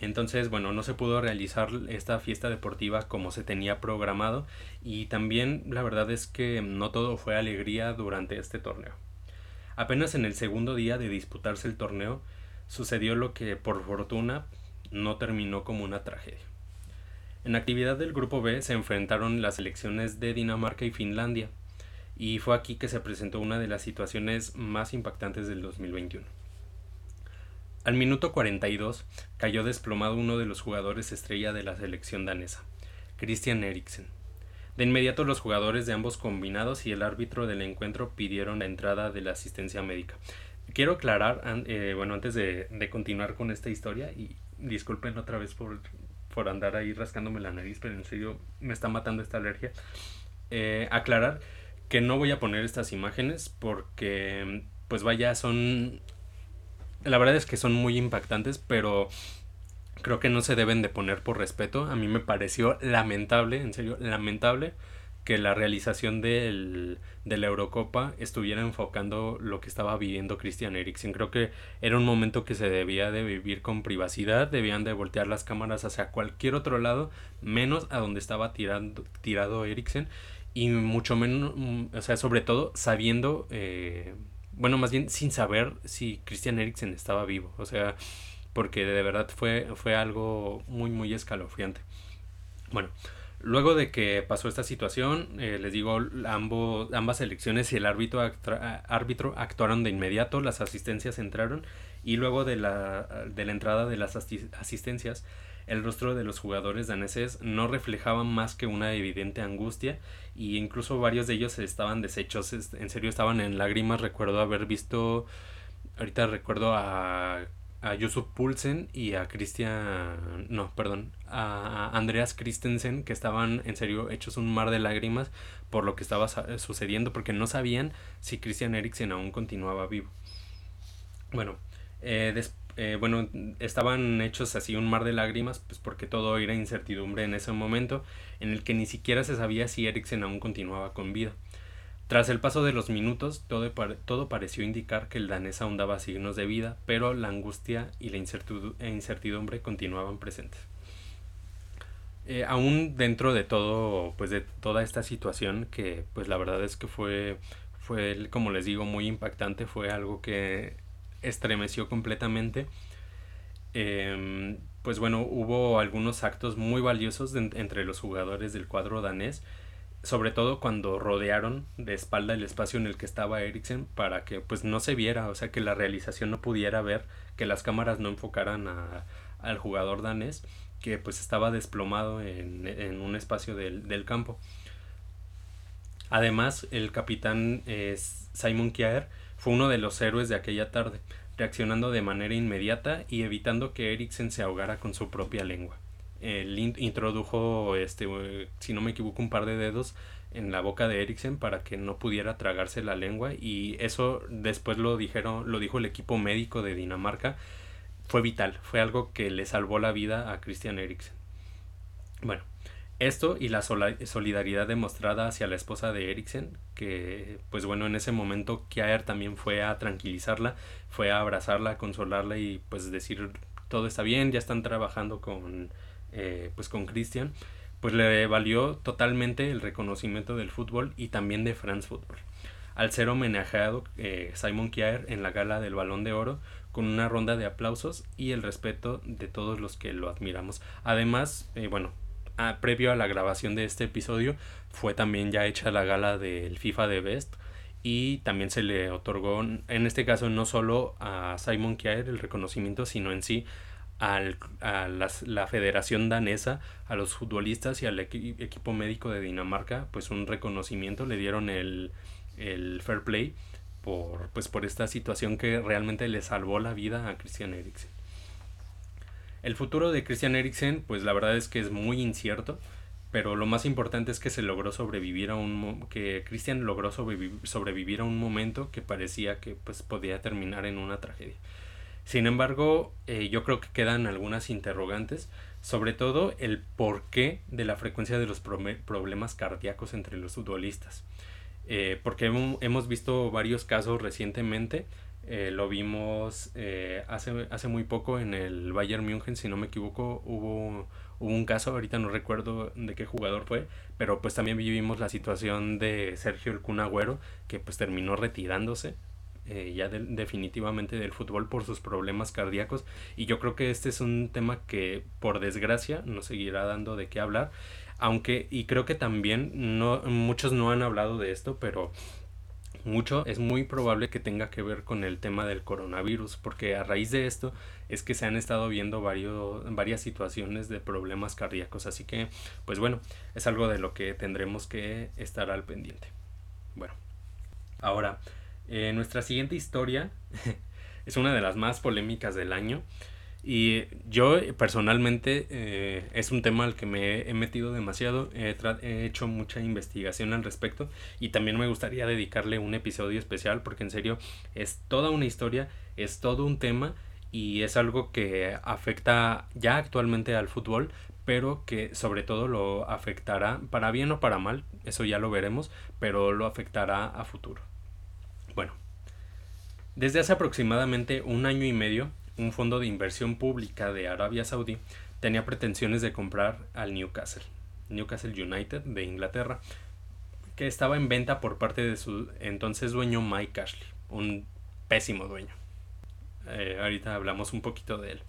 Entonces, bueno, no se pudo realizar esta fiesta deportiva como se tenía programado y también la verdad es que no todo fue alegría durante este torneo. Apenas en el segundo día de disputarse el torneo sucedió lo que por fortuna no terminó como una tragedia. En actividad del grupo B se enfrentaron las selecciones de Dinamarca y Finlandia, y fue aquí que se presentó una de las situaciones más impactantes del 2021. Al minuto 42 cayó desplomado uno de los jugadores estrella de la selección danesa, Christian Eriksen. De inmediato los jugadores de ambos combinados y el árbitro del encuentro pidieron la entrada de la asistencia médica. Quiero aclarar, eh, bueno, antes de, continuar con esta historia, y disculpen otra vez por, por andar ahí rascándome la nariz, pero en serio me está matando esta alergia, eh, aclarar que no voy a poner estas imágenes porque pues vaya, son... La verdad es que son muy impactantes, pero creo que no se deben de poner por respeto. A mí me pareció lamentable, en serio, lamentable que la realización del, de la Eurocopa estuviera enfocando lo que estaba viviendo Christian Eriksen. Creo que era un momento que se debía de vivir con privacidad, debían de voltear las cámaras hacia cualquier otro lado, menos a donde estaba tirando, tirado Eriksen y mucho menos, mm, o sea, sobre todo sabiendo, eh, bueno, más bien sin saber si Christian Eriksen estaba vivo, o sea, porque de verdad fue, fue algo muy, muy escalofriante. Bueno, luego de que pasó esta situación, eh, les digo, ambos, ambas elecciones y el árbitro, árbitro actuaron de inmediato, las asistencias entraron y luego de la, de la entrada de las asistencias, el rostro de los jugadores daneses no reflejaba más que una evidente angustia y incluso varios de ellos estaban deshechos, en serio estaban en lágrimas, recuerdo haber visto, ahorita recuerdo a, a Yusuf Pulsen y a Christian, no, perdón, a Andreas Christensen que estaban en serio hechos un mar de lágrimas por lo que estaba sucediendo porque no sabían si Christian Eriksen aún continuaba vivo. Bueno, eh, después eh, bueno, estaban hechos así un mar de lágrimas, pues porque todo era incertidumbre en ese momento, en el que ni siquiera se sabía si Eriksen aún continuaba con vida. Tras el paso de los minutos, todo, todo pareció indicar que el danés aún daba signos de vida, pero la angustia y la incertidumbre continuaban presentes. Eh, aún dentro de todo, pues de toda esta situación, que pues la verdad es que fue, fue, como les digo, muy impactante, fue algo que estremeció completamente. Em, pues bueno, hubo algunos actos muy valiosos entre los jugadores del cuadro danés, sobre todo cuando rodearon de espalda el espacio en el que estaba Eriksen para que pues no se viera, o sea que la realización no pudiera ver, que las cámaras no enfocaran a, al jugador danés que pues estaba desplomado en, un espacio del, campo. Además, el capitán Simon Kjaer fue uno de los héroes de aquella tarde, reaccionando de manera inmediata y evitando que Eriksen se ahogara con su propia lengua. Él introdujo, este, si no me equivoco, un par de dedos en la boca de Eriksen para que no pudiera tragarse la lengua y eso después lo dijeron, lo dijo el equipo médico de Dinamarca fue vital, fue algo que le salvó la vida a Christian Eriksen. Bueno, esto y la solidaridad demostrada hacia la esposa de Eriksen, que pues bueno, en ese momento Kjaer también fue a tranquilizarla, fue a abrazarla, a consolarla y pues decir todo está bien, ya están trabajando con eh, pues con Christian, pues le valió totalmente el reconocimiento del fútbol y también de France Football. Al ser homenajeado eh, Simon Kjaer en la gala del Balón de Oro con una ronda de aplausos y el respeto de todos los que lo admiramos. Además, eh, bueno, previo a la grabación de este episodio fue también ya hecha la gala del FIFA de Best y también se le otorgó, en este caso no solo a Simon Kjaer el reconocimiento, sino en sí al, a la federación danesa, a los futbolistas y al equipo médico de Dinamarca, pues un reconocimiento, le dieron el, el fair play por, pues, por esta situación que realmente le salvó la vida a Christian Eriksen. El futuro de Christian Eriksen, pues la verdad es que es muy incierto, pero lo más importante es que se logró sobrevivir a un que Christian logró sobrevivir, a un momento que parecía que pues podía terminar en una tragedia. Sin embargo, eh, yo creo que quedan algunas interrogantes, sobre todo el porqué de la frecuencia de los problemas cardíacos entre los futbolistas. Eh, porque hemos visto varios casos recientemente. Eh, lo vimos eh, hace, hace muy poco en el Bayern München, si no me equivoco, hubo, hubo un caso, ahorita no recuerdo de qué jugador fue, pero pues también vivimos la situación de Sergio El Agüero, que pues terminó retirándose ya definitivamente del fútbol por sus problemas cardíacos. Y yo creo que este es un tema que por desgracia nos seguirá dando de qué hablar. Aunque, y creo que también no, muchos no han hablado de esto, pero mucho es muy probable que tenga que ver con el tema del coronavirus, porque a raíz de esto es que se han estado viendo varios, varias situaciones de problemas cardíacos, así que pues bueno, es algo de lo que tendremos que estar al pendiente. Bueno, ahora, eh, nuestra siguiente historia es una de las más polémicas del año y yo personalmente eh, es un tema al que me he metido demasiado, he, hecho mucha investigación al respecto y también me gustaría dedicarle un episodio especial porque en serio es toda una historia, es todo un tema y es algo que afecta ya actualmente al fútbol, pero que sobre todo lo afectará para bien o para mal, eso ya lo veremos, pero lo afectará a futuro. Bueno, desde hace aproximadamente un año y medio un fondo de inversión pública de Arabia Saudí tenía pretensiones de comprar al Newcastle, Newcastle United de Inglaterra, que estaba en venta por parte de su entonces dueño Mike Ashley, un pésimo dueño. Eh, ahorita hablamos un poquito de él.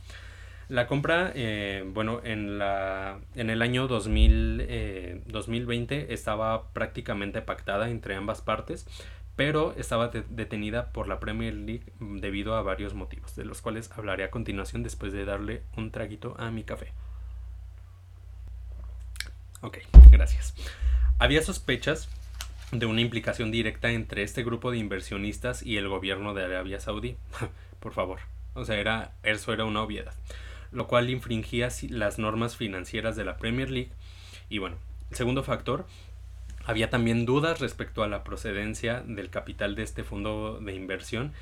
La compra, eh, bueno, en, la, en el año 2000, 2020 eh, estaba prácticamente pactada entre ambas partes, pero estaba detenida por la Premier League debido a varios motivos, de los cuales hablaré a continuación después de darle un traguito a mi café. Ok, gracias. Había sospechas de una implicación directa entre este grupo de inversionistas y el gobierno de Arabia Saudí. por favor. O sea, era, eso era una obviedad. Lo cual infringía las normas financieras de la Premier League. Y bueno, segundo factor había también dudas respecto a la procedencia del capital de este fondo de inversión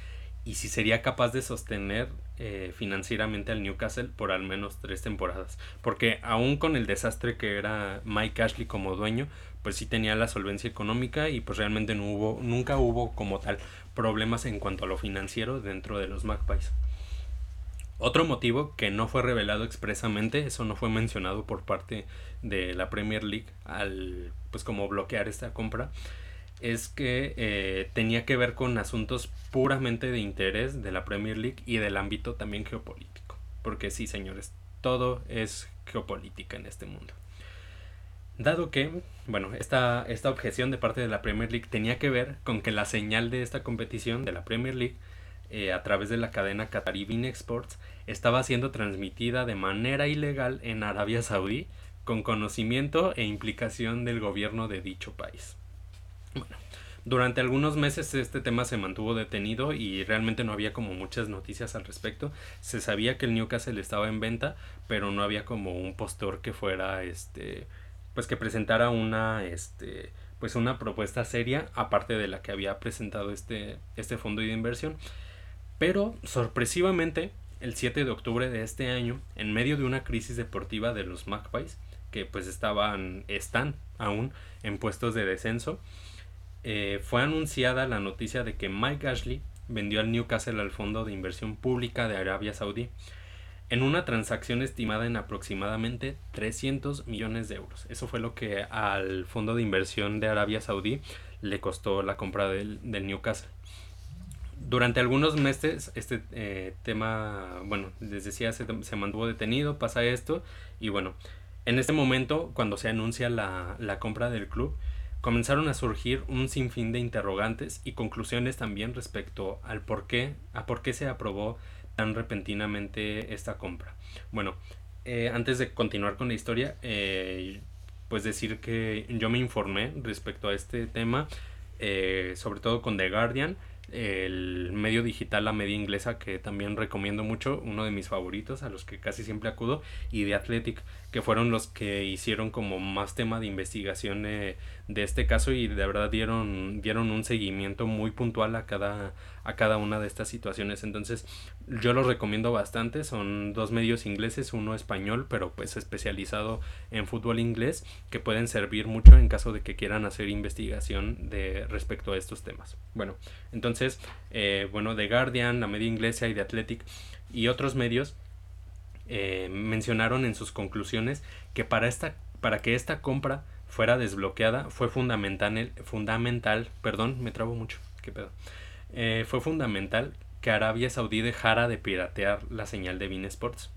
y si sería capaz de sostener eh, financieramente al Newcastle por al menos tres temporadas. Porque aún con el desastre que era Mike Ashley como dueño, pues sí tenía la solvencia económica y pues realmente no hubo, nunca hubo como tal problemas en cuanto a lo financiero dentro de los Magpies. Otro motivo que no fue revelado expresamente, eso no fue mencionado por parte de la Premier League al pues como bloquear esta compra, es que eh, tenía que ver con asuntos puramente de interés de la Premier League y del ámbito también geopolítico. Porque sí, señores, todo es geopolítica en este mundo. Dado que, bueno, esta, esta objeción de parte de la Premier League tenía que ver con que la señal de esta competición de la Premier League eh, a través de la cadena Qatari Bean Exports estaba siendo transmitida de manera ilegal en Arabia Saudí con conocimiento e implicación del gobierno de dicho país. Bueno, durante algunos meses este tema se mantuvo detenido y realmente no había como muchas noticias al respecto. Se sabía que el Newcastle estaba en venta, pero no había como un postor que fuera este pues que presentara una este pues una propuesta seria aparte de la que había presentado este este fondo de inversión. Pero sorpresivamente el 7 de octubre de este año, en medio de una crisis deportiva de los Magpies, que pues estaban están aún en puestos de descenso, eh, fue anunciada la noticia de que Mike Ashley vendió al Newcastle al Fondo de Inversión Pública de Arabia Saudí en una transacción estimada en aproximadamente 300 millones de euros. Eso fue lo que al Fondo de Inversión de Arabia Saudí le costó la compra del, Newcastle. Durante algunos meses este eh, tema, bueno, les decía, se, se, mantuvo detenido, pasa esto y bueno, en este momento, cuando se anuncia la, la compra del club, comenzaron a surgir un sinfín de interrogantes y conclusiones también respecto al por qué, a por qué se aprobó tan repentinamente esta compra. Bueno, eh, antes de continuar con la historia, eh, pues decir que yo me informé respecto a este tema, sobre todo con The Guardian, el medio digital, la media inglesa, que también recomiendo mucho, uno de mis favoritos, a los que casi siempre acudo, y The Athletic, que fueron los que hicieron como más tema de investigación eh, de este caso y de verdad dieron, dieron un seguimiento muy puntual a cada, a cada una de estas situaciones. Entonces, yo los recomiendo bastante, son dos medios ingleses, uno español, pero pues especializado en fútbol inglés, que pueden servir mucho en caso de que quieran hacer investigación de respecto a estos temas. Bueno, entonces, eh, bueno, The Guardian, la media inglesa y The Athletic y otros medios eh, mencionaron en sus conclusiones que para, esta, para que esta compra fuera desbloqueada fue fundamental, fundamental perdón, me mucho, qué pedo, eh, fue fundamental que Arabia Saudí dejara de piratear la señal de Bean Sports.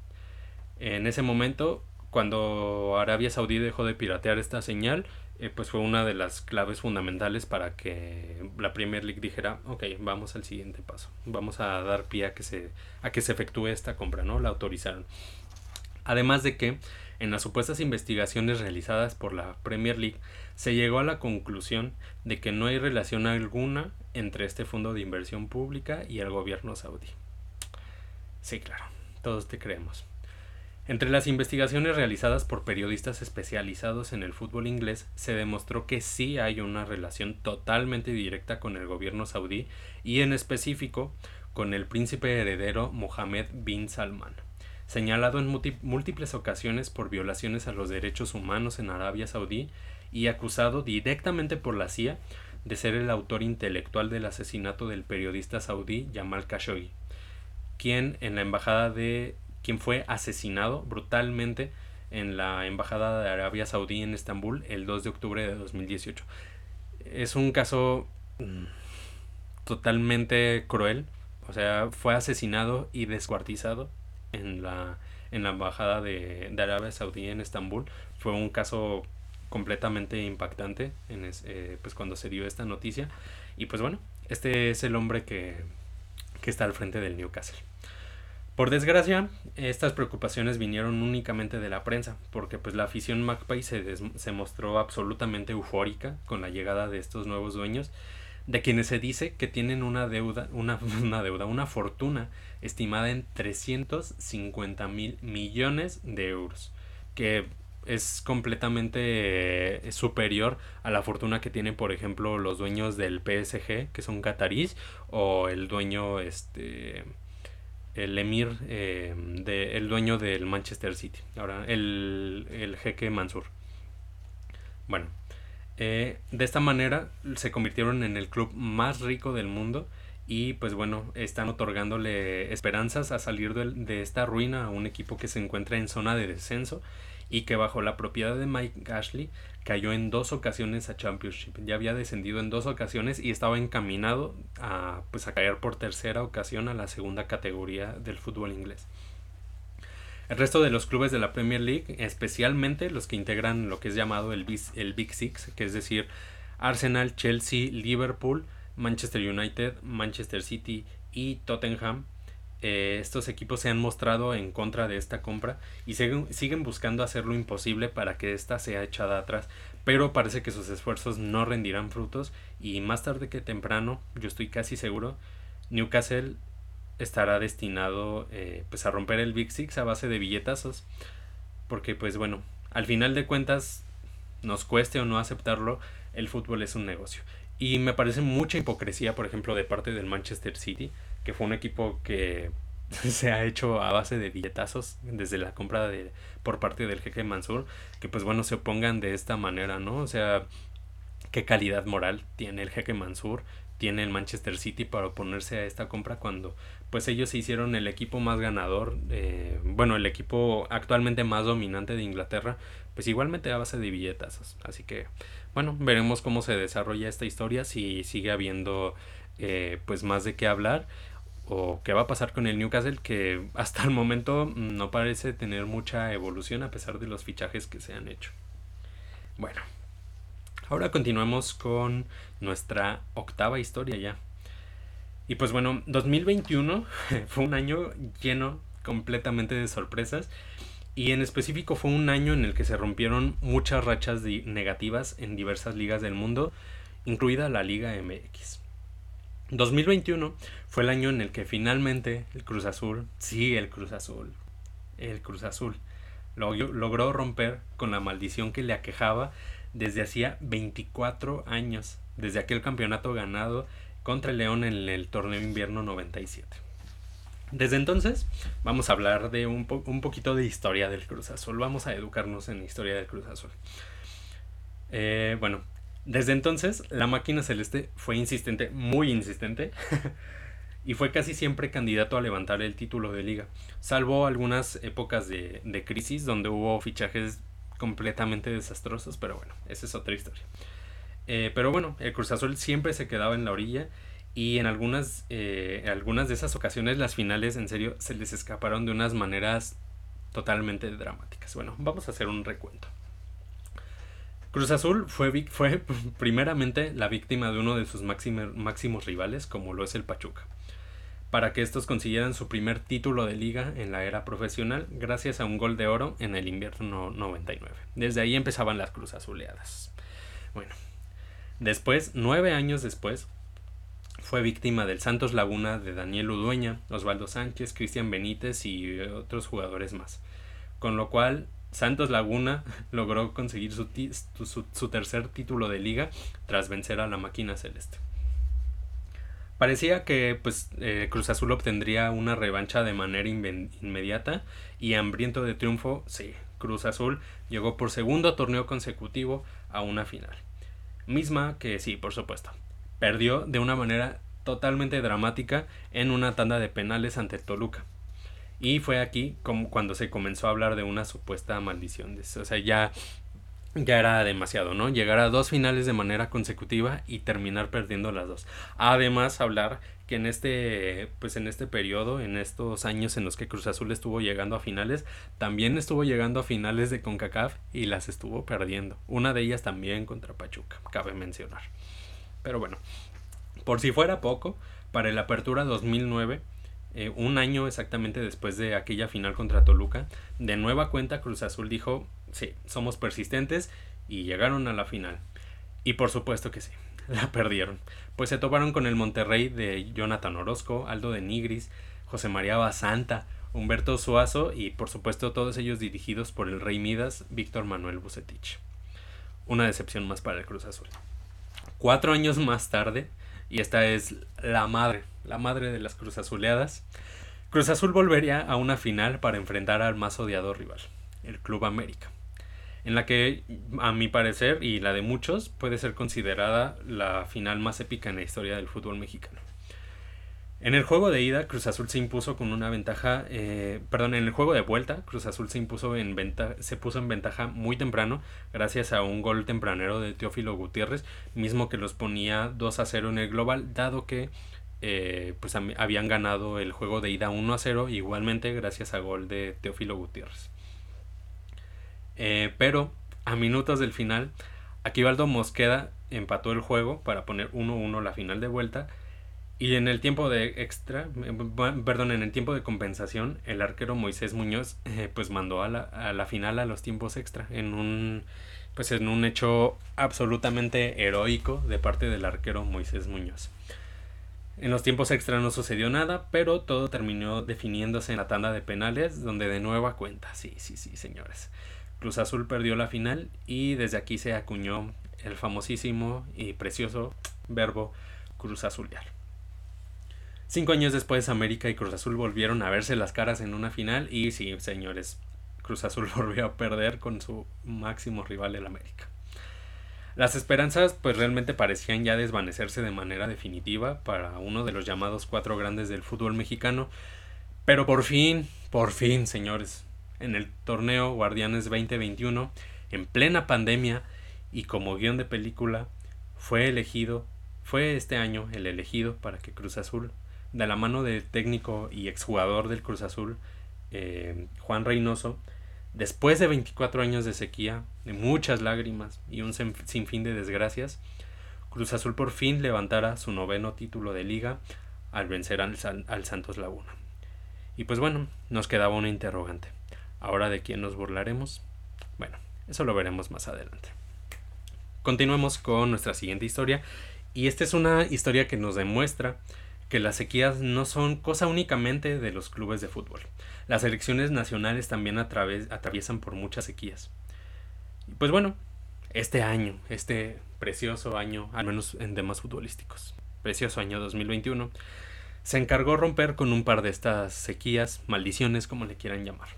En ese momento, cuando Arabia Saudí dejó de piratear esta señal, eh, pues fue una de las claves fundamentales para que la Premier League dijera, ok, vamos al siguiente paso, vamos a dar pie a que se, a que se efectúe esta compra, ¿no? La autorizaron. Además de que en las supuestas investigaciones realizadas por la Premier League se llegó a la conclusión de que no hay relación alguna entre este fondo de inversión pública y el gobierno saudí. Sí, claro, todos te creemos. Entre las investigaciones realizadas por periodistas especializados en el fútbol inglés, se demostró que sí hay una relación totalmente directa con el gobierno saudí y en específico con el príncipe heredero Mohammed bin Salman, señalado en múltiples ocasiones por violaciones a los derechos humanos en Arabia Saudí y acusado directamente por la CIA de ser el autor intelectual del asesinato del periodista saudí Jamal Khashoggi, quien en la embajada de quien fue asesinado brutalmente en la embajada de Arabia Saudí en Estambul el 2 de octubre de 2018. Es un caso mm, totalmente cruel, o sea, fue asesinado y descuartizado en la en la embajada de, Arabia Saudí en Estambul. Fue un caso completamente impactante en eh, pues cuando se dio esta noticia. Y pues bueno, este es el hombre que, que está al frente del Newcastle. Por desgracia, estas preocupaciones vinieron únicamente de la prensa, porque pues la afición Magpie se, se, mostró absolutamente eufórica con la llegada de estos nuevos dueños, de quienes se dice que tienen una deuda, una, una deuda, una fortuna estimada en 350 mil millones de euros, que es completamente eh, superior a la fortuna que tienen, por ejemplo, los dueños del PSG, que son catarís, o el dueño, este, el emir, eh, de, el dueño del Manchester City, ahora el, el jeque Mansur. Bueno, eh, de esta manera se convirtieron en el club más rico del mundo y pues bueno, están otorgándole esperanzas a salir de, de, esta ruina a un equipo que se encuentra en zona de descenso y que bajo la propiedad de Mike Ashley cayó en dos ocasiones a Championship. Ya había descendido en dos ocasiones y estaba encaminado a, pues, a caer por tercera ocasión a la segunda categoría del fútbol inglés. El resto de los clubes de la Premier League, especialmente los que integran lo que es llamado el, el Big Six, que es decir, Arsenal, Chelsea, Liverpool, Manchester United, Manchester City y Tottenham, eh, estos equipos se han mostrado en contra de esta compra y siguen, siguen buscando hacer lo imposible para que ésta sea echada atrás, pero parece que sus esfuerzos no rendirán frutos y más tarde que temprano, yo estoy casi seguro, Newcastle estará destinado eh, pues a romper el Big Six a base de billetazos, porque pues bueno, al final de cuentas, nos cueste o no aceptarlo, el fútbol es un negocio. Y me parece mucha hipocresía, por ejemplo, de parte del Manchester City, que fue un equipo que se ha hecho a base de billetazos desde la compra de por parte del jeque Mansur, que pues bueno se opongan de esta manera, ¿no? O sea, qué calidad moral tiene el jeque Mansur, tiene el Manchester City para oponerse a esta compra cuando pues ellos se hicieron el equipo más ganador, eh, bueno, el equipo actualmente más dominante de Inglaterra, pues igualmente a base de billetazos. Así que, bueno, veremos cómo se desarrolla esta historia, si sigue habiendo eh, pues más de qué hablar o qué va a pasar con el Newcastle que hasta el momento no parece tener mucha evolución a pesar de los fichajes que se han hecho. Bueno, ahora continuamos con nuestra octava historia ya. Y pues bueno, 2021 fue un año lleno completamente de sorpresas y en específico fue un año en el que se rompieron muchas rachas negativas en diversas ligas del mundo, incluida la Liga MX. 2021 fue el año en el que finalmente el Cruz Azul, sí, el Cruz Azul, el Cruz Azul, logró romper con la maldición que le aquejaba desde hacía 24 años, desde aquel campeonato ganado contra el León en el torneo invierno 97. Desde entonces vamos a hablar de un, un poquito de historia del Cruz Azul, vamos a educarnos en la historia del Cruz Azul. Eh, bueno, desde entonces la máquina celeste fue insistente, muy insistente, y fue casi siempre candidato a levantar el título de liga, salvo algunas épocas de, crisis donde hubo fichajes completamente desastrosos, pero bueno, esa es otra historia. Eh, pero bueno, el Cruz Azul siempre se quedaba en la orilla y en algunas, eh, algunas de esas ocasiones las finales en serio se les escaparon de unas maneras totalmente dramáticas. Bueno, vamos a hacer un recuento. Cruz Azul fue, primeramente la víctima de uno de sus máximos rivales, como lo es el Pachuca, para que estos consiguieran su primer título de liga en la era profesional gracias a un gol de oro en el invierno 99. Desde ahí empezaban las Cruz Azuleadas. Bueno, Después, nueve años después, fue víctima del Santos Laguna de Daniel Udueña, Osvaldo Sánchez, Cristian Benítez y otros jugadores más. Con lo cual, Santos Laguna logró conseguir su, tercer título de liga tras vencer a la máquina celeste. Parecía que pues, eh, Cruz Azul obtendría una revancha de manera inmediata y hambriento de triunfo, sí, Cruz Azul llegó por segundo torneo consecutivo a una final misma que sí, por supuesto, perdió de una manera totalmente dramática en una tanda de penales ante Toluca. Y fue aquí como cuando se comenzó a hablar de una supuesta maldición. O sea, ya, ya era demasiado, ¿no? Llegar a dos finales de manera consecutiva y terminar perdiendo las dos. Además, hablar que en este, pues en este periodo, en estos años en los que Cruz Azul estuvo llegando a finales, también estuvo llegando a finales de CONCACAF y las estuvo perdiendo. Una de ellas también contra Pachuca, cabe mencionar. Pero bueno, por si fuera poco, para el Apertura 2009, eh, un año exactamente después de aquella final contra Toluca, de nueva cuenta Cruz Azul dijo, sí, somos persistentes y llegaron a la final. Y por supuesto que sí, la perdieron pues se toparon con el Monterrey de Jonathan Orozco, Aldo de Nigris, José María Basanta, Humberto Suazo y por supuesto todos ellos dirigidos por el Rey Midas, Víctor Manuel Bucetich. Una decepción más para el Cruz Azul. Cuatro años más tarde, y esta es la madre, la madre de las Cruz Azuleadas, Cruz Azul volvería a una final para enfrentar al más odiado rival, el Club América en la que a mi parecer y la de muchos puede ser considerada la final más épica en la historia del fútbol mexicano. En el juego de ida, Cruz Azul se impuso con una ventaja, eh, perdón, en el juego de vuelta, Cruz Azul se impuso en venta, se puso en ventaja muy temprano, gracias a un gol tempranero de Teófilo Gutiérrez, mismo que los ponía 2 a 0 en el global, dado que eh, pues habían ganado el juego de ida 1 a 0, igualmente gracias a gol de Teófilo Gutiérrez. Eh, pero a minutos del final, Aquivaldo Mosqueda empató el juego para poner 1-1 la final de vuelta y en el tiempo de extra, perdón, en el tiempo de compensación, el arquero Moisés Muñoz eh, pues mandó a la, a la, final a los tiempos extra en un pues en un hecho absolutamente heroico de parte del arquero Moisés Muñoz. En los tiempos extra no sucedió nada, pero todo terminó definiéndose en la tanda de penales, donde de nueva cuenta, sí, sí, sí, señores. Cruz Azul perdió la final y desde aquí se acuñó el famosísimo y precioso verbo Cruz Azulear. Cinco años después, América y Cruz Azul volvieron a verse las caras en una final y sí, señores, Cruz Azul volvió a perder con su máximo rival, el América. Las esperanzas pues realmente parecían ya desvanecerse de manera definitiva para uno de los llamados cuatro grandes del fútbol mexicano, pero por fin, por fin, señores, en el torneo Guardianes 2021, en plena pandemia y como guion de película, fue elegido, fue este año el elegido para que Cruz Azul de la mano del técnico y exjugador del Cruz Azul, eh, Juan Reynoso, después de 24 años de sequía, de muchas lágrimas y un sinfín de desgracias, Cruz Azul por fin levantara su noveno título de liga al vencer al, al Santos Laguna. Y pues bueno, nos quedaba una interrogante. ¿Ahora de quién nos burlaremos? Bueno, eso lo veremos más adelante. Continuemos con nuestra siguiente historia. Y esta es una historia que nos demuestra que las sequías no son cosa únicamente de los clubes de fútbol. Las selecciones nacionales también atraviesan por muchas sequías. pues bueno, este año, este precioso año, al menos en temas futbolísticos, precioso año 2021, se encargó romper con un par de estas sequías, maldiciones, como le quieran llamar.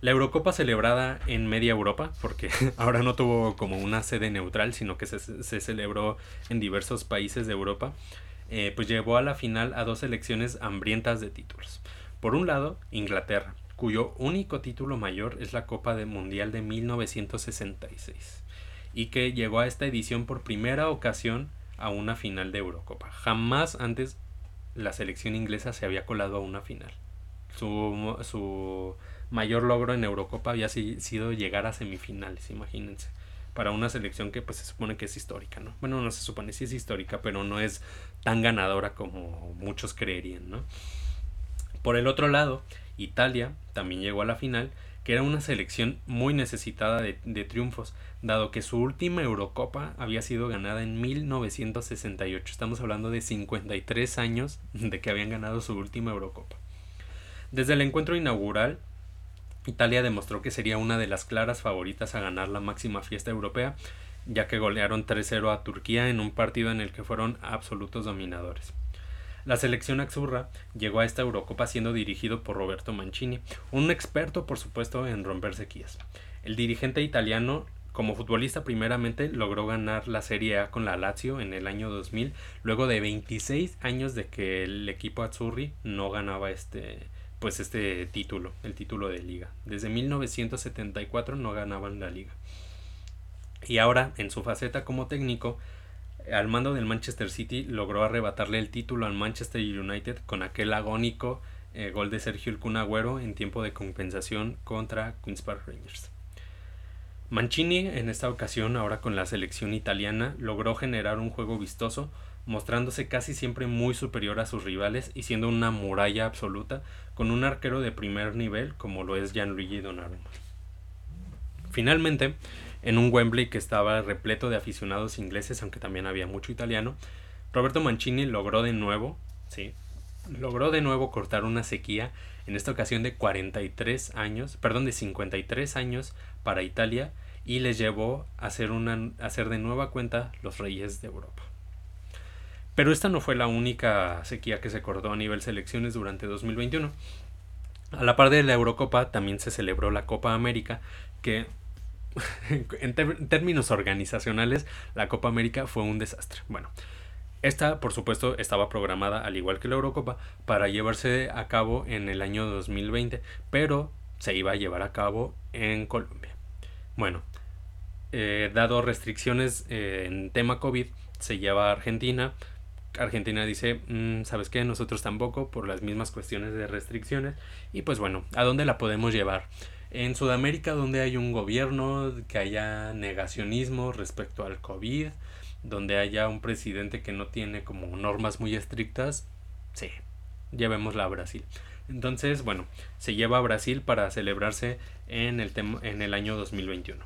La Eurocopa celebrada en media Europa, porque ahora no tuvo como una sede neutral, sino que se, se celebró en diversos países de Europa, eh, pues llevó a la final a dos selecciones hambrientas de títulos. Por un lado, Inglaterra, cuyo único título mayor es la Copa del Mundial de 1966, y que llegó a esta edición por primera ocasión a una final de Eurocopa. Jamás antes la selección inglesa se había colado a una final. Su, su mayor logro en Eurocopa había sido llegar a semifinales, imagínense para una selección que pues se supone que es histórica, ¿no? Bueno, no se supone, sí es histórica, pero no es tan ganadora como muchos creerían, ¿no? Por el otro lado, Italia también llegó a la final, que era una selección muy necesitada de, de, triunfos, dado que su última Eurocopa había sido ganada en 1968. Estamos hablando de 53 años de que habían ganado su última Eurocopa. Desde el encuentro inaugural, Italia demostró que sería una de las claras favoritas a ganar la máxima fiesta europea, ya que golearon 3-0 a Turquía en un partido en el que fueron absolutos dominadores. La selección Axurra llegó a esta Eurocopa siendo dirigido por Roberto Mancini, un experto por supuesto en romper sequías. El dirigente italiano como futbolista primeramente logró ganar la Serie A con la Lazio en el año 2000, luego de 26 años de que el equipo Azzurri no ganaba este, pues este título, el título de liga. Desde 1974 no ganaban la liga. Y ahora, en su faceta como técnico, al mando del Manchester City logró arrebatarle el título al Manchester United con aquel agónico eh, gol de Sergio El en tiempo de compensación contra Queens Park Rangers. Mancini en esta ocasión, ahora con la selección italiana, logró generar un juego vistoso, mostrándose casi siempre muy superior a sus rivales y siendo una muralla absoluta con un arquero de primer nivel como lo es Gianluigi Donnarumma. Finalmente, en un Wembley que estaba repleto de aficionados ingleses, aunque también había mucho italiano, Roberto Mancini logró de nuevo, sí, logró de nuevo cortar una sequía, en esta ocasión de 43 años, perdón, de 53 años para Italia y les llevó a ser, una, a de nueva cuenta los reyes de Europa. Pero esta no fue la única sequía que se cortó a nivel selecciones durante 2021. A la par de la Eurocopa también se celebró la Copa América, que en términos organizacionales la Copa América fue un desastre. Bueno, Esta, por supuesto, estaba programada, al igual que la Eurocopa, para llevarse a cabo en el año 2020, pero se iba a llevar a cabo en Colombia. Bueno, eh, dado restricciones eh, en tema COVID, se lleva a Argentina. Argentina dice, mm, ¿sabes qué? Nosotros tampoco, por las mismas cuestiones de restricciones. Y pues bueno, ¿a dónde la podemos llevar? En Sudamérica, donde hay un gobierno, que haya negacionismo respecto al COVID, donde haya un presidente que no tiene como normas muy estrictas, sí, llevémosla a Brasil. Entonces, bueno, se lleva a Brasil para celebrarse en el, en el año 2021.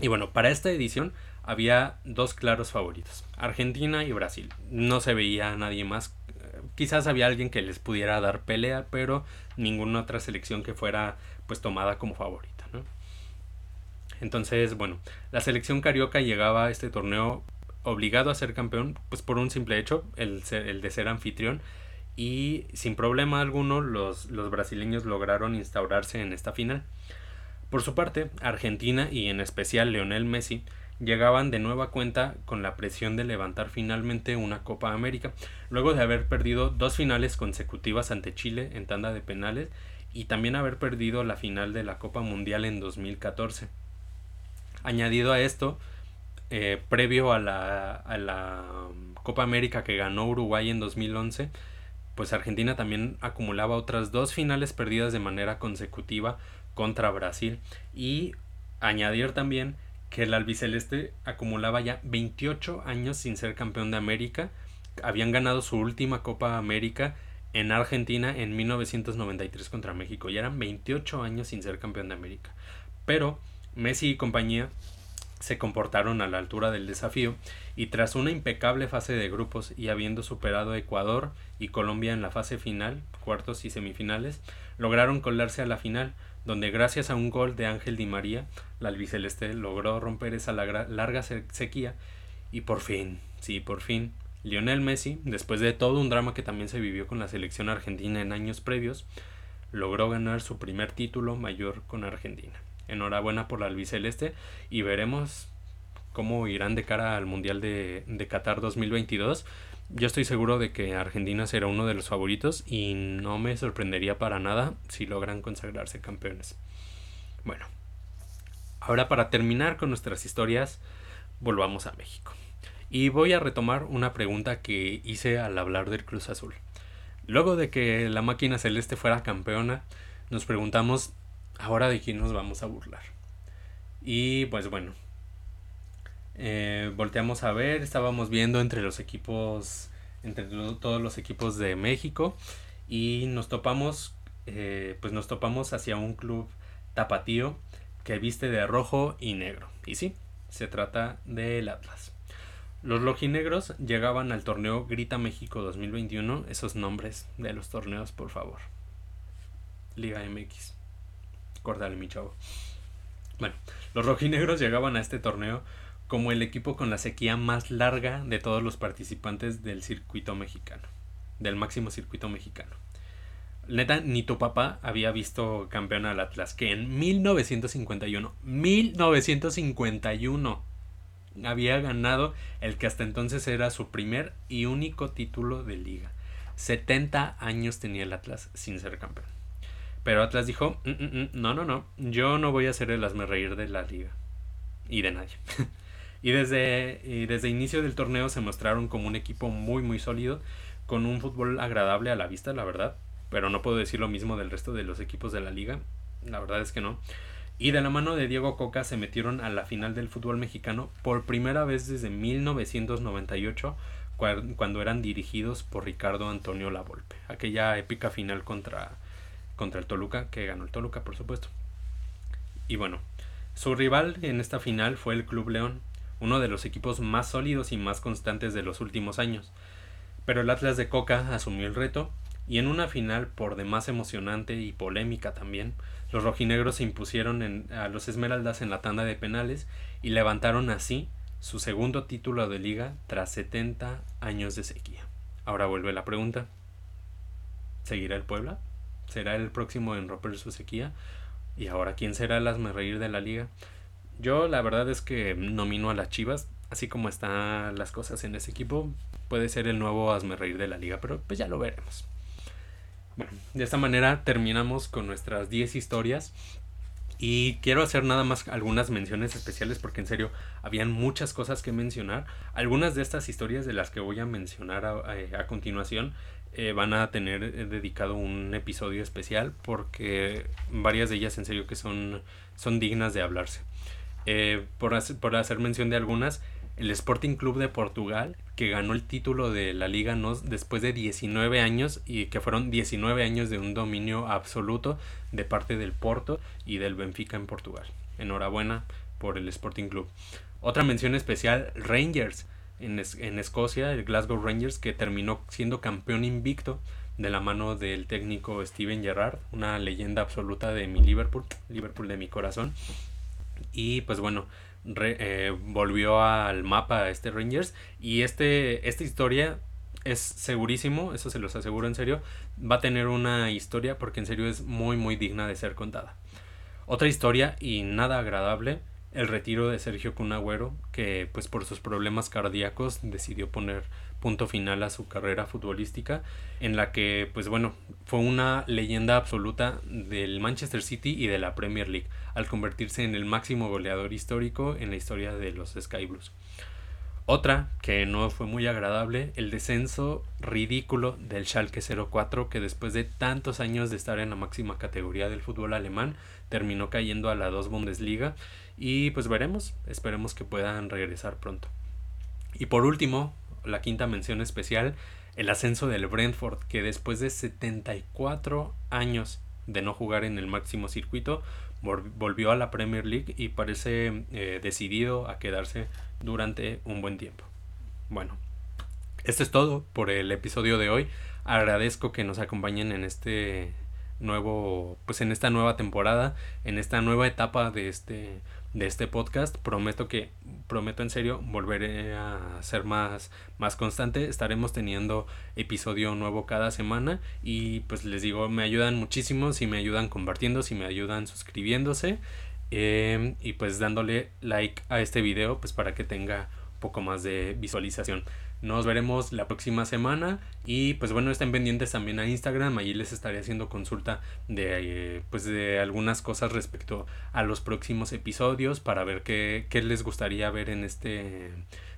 Y bueno, para esta edición había dos claros favoritos, Argentina y Brasil. No se veía a nadie más. Quizás había alguien que les pudiera dar pelea, pero ninguna otra selección que fuera pues tomada como favorita. ¿no? Entonces, bueno, la selección carioca llegaba a este torneo obligado a ser campeón, pues por un simple hecho, el, el de ser anfitrión. Y sin problema alguno, los, los brasileños lograron instaurarse en esta final. Por su parte, Argentina y en especial Leonel Messi llegaban de nueva cuenta con la presión de levantar finalmente una Copa América, luego de haber perdido dos finales consecutivas ante Chile en tanda de penales y también haber perdido la final de la Copa Mundial en 2014. Añadido a esto, eh, previo a la, a la um, Copa América que ganó Uruguay en 2011, pues Argentina también acumulaba otras dos finales perdidas de manera consecutiva contra Brasil y añadir también que el albiceleste acumulaba ya 28 años sin ser campeón de América. Habían ganado su última Copa América en Argentina en 1993 contra México. Ya eran 28 años sin ser campeón de América. Pero Messi y compañía se comportaron a la altura del desafío y tras una impecable fase de grupos y habiendo superado a Ecuador y Colombia en la fase final, cuartos y semifinales, lograron colarse a la final, donde gracias a un gol de Ángel Di María la albiceleste logró romper esa larga sequía y por fin, sí, por fin, Lionel Messi, después de todo un drama que también se vivió con la selección argentina en años previos, logró ganar su primer título mayor con Argentina. Enhorabuena por la albiceleste y veremos cómo irán de cara al Mundial de, de Qatar 2022. Yo estoy seguro de que Argentina será uno de los favoritos y no me sorprendería para nada si logran consagrarse campeones. Bueno, Ahora para terminar con nuestras historias, volvamos a México. Y voy a retomar una pregunta que hice al hablar del Cruz Azul. Luego de que la máquina celeste fuera campeona, nos preguntamos, ¿ahora de quién nos vamos a burlar? Y pues bueno, eh, volteamos a ver, estábamos viendo entre los equipos, entre todos los equipos de México y nos topamos, eh, pues nos topamos hacia un club tapatío que viste de rojo y negro. Y sí, se trata del Atlas. Los rojinegros llegaban al torneo Grita México 2021. Esos nombres de los torneos, por favor. Liga MX. Córtale, mi chavo. Bueno, los rojinegros llegaban a este torneo como el equipo con la sequía más larga de todos los participantes del circuito mexicano, del máximo circuito mexicano. Neta, ni tu papá había visto campeón al Atlas, que en 1951, 1951, había ganado el que hasta entonces era su primer y único título de liga. 70 años tenía el Atlas sin ser campeón. Pero Atlas dijo, mm, mm, mm, no, no, no, yo no voy a ser el reír de la liga. Y de nadie. y desde, y desde inicio del torneo se mostraron como un equipo muy, muy sólido, con un fútbol agradable a la vista, la verdad pero no puedo decir lo mismo del resto de los equipos de la liga. La verdad es que no. Y de la mano de Diego Coca se metieron a la final del fútbol mexicano por primera vez desde 1998, cuando eran dirigidos por Ricardo Antonio Lavolpe. Aquella épica final contra, contra el Toluca, que ganó el Toluca, por supuesto. Y bueno, su rival en esta final fue el Club León, uno de los equipos más sólidos y más constantes de los últimos años. Pero el Atlas de Coca asumió el reto y en una final por demás emocionante y polémica también, los rojinegros se impusieron a los Esmeraldas en la tanda de penales y levantaron así su segundo título de liga tras 70 años de sequía. Ahora vuelve la pregunta. ¿Seguirá el Puebla? ¿Será el próximo en romper su sequía? ¿Y ahora quién será el reír de la liga? Yo la verdad es que nomino a las Chivas. así como están las cosas en ese equipo, puede ser el nuevo hazme reír de la liga, pero pues ya lo veremos. Bueno, de esta manera terminamos con nuestras 10 historias. Y quiero hacer nada más algunas menciones especiales porque en serio habían muchas cosas que mencionar. Algunas de estas historias de las que voy a mencionar a, eh, continuación eh, van a tener eh, dedicado un episodio especial porque varias de ellas en serio que son, son dignas de hablarse. Por, por hacer mención de algunas, el Sporting Club de Portugal, que ganó el título de la Liga NOS después de 19 años y que fueron 19 años de un dominio absoluto de parte del Porto y del Benfica en Portugal. Enhorabuena por el Sporting Club. Otra mención especial, Rangers en, en Escocia, el Glasgow Rangers, que terminó siendo campeón invicto de la mano del técnico Steven Gerrard, una leyenda absoluta de mi Liverpool, Liverpool de mi corazón. Y pues bueno, eh, volvió al mapa este Rangers y este, esta historia es segurísimo, eso se los aseguro en serio, va a tener una historia porque en serio es muy muy digna de ser contada. Otra historia y nada agradable el retiro de Sergio Cunagüero, que pues por sus problemas cardíacos decidió poner punto final a su carrera futbolística, en la que pues bueno, fue una leyenda absoluta del Manchester City y de la Premier League, al convertirse en el máximo goleador histórico en la historia de los Sky Blues. Otra que no fue muy agradable, el descenso ridículo del Schalke 04 que después de tantos años de estar en la máxima categoría del fútbol alemán terminó cayendo a la 2 Bundesliga y pues veremos, esperemos que puedan regresar pronto. Y por último, la quinta mención especial, el ascenso del Brentford, que después de 74 años de no jugar en el máximo circuito, volvió a la Premier League y parece eh, decidido a quedarse durante un buen tiempo. Bueno, esto es todo por el episodio de hoy. Agradezco que nos acompañen en este nuevo, pues en esta nueva temporada, en esta nueva etapa de este de este podcast. Prometo que, prometo en serio, volveré a ser más, más constante. Estaremos teniendo episodio nuevo cada semana. Y pues les digo, me ayudan muchísimo si me ayudan compartiendo, si me ayudan suscribiéndose. Em, y pues dándole like a este video, pues para que tenga un poco más de visualización. Nos veremos la próxima semana. Y pues bueno, estén pendientes también a Instagram, allí les estaré haciendo consulta de pues de algunas cosas respecto a los próximos episodios para ver qué, qué les gustaría ver en este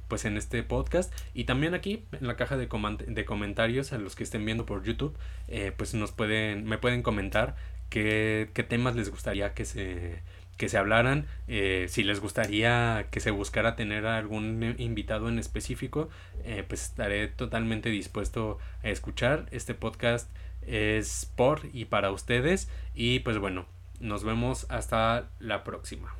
pues en este podcast. Y también aquí en la caja de, de comentarios a los que estén viendo por YouTube eh, pues nos pueden me pueden comentar qué, qué temas les gustaría que se que se hablaran, eh, si les gustaría que se buscara tener algún invitado en específico, eh, pues estaré totalmente dispuesto a escuchar. Este podcast es por y para ustedes y pues bueno, nos vemos hasta la próxima.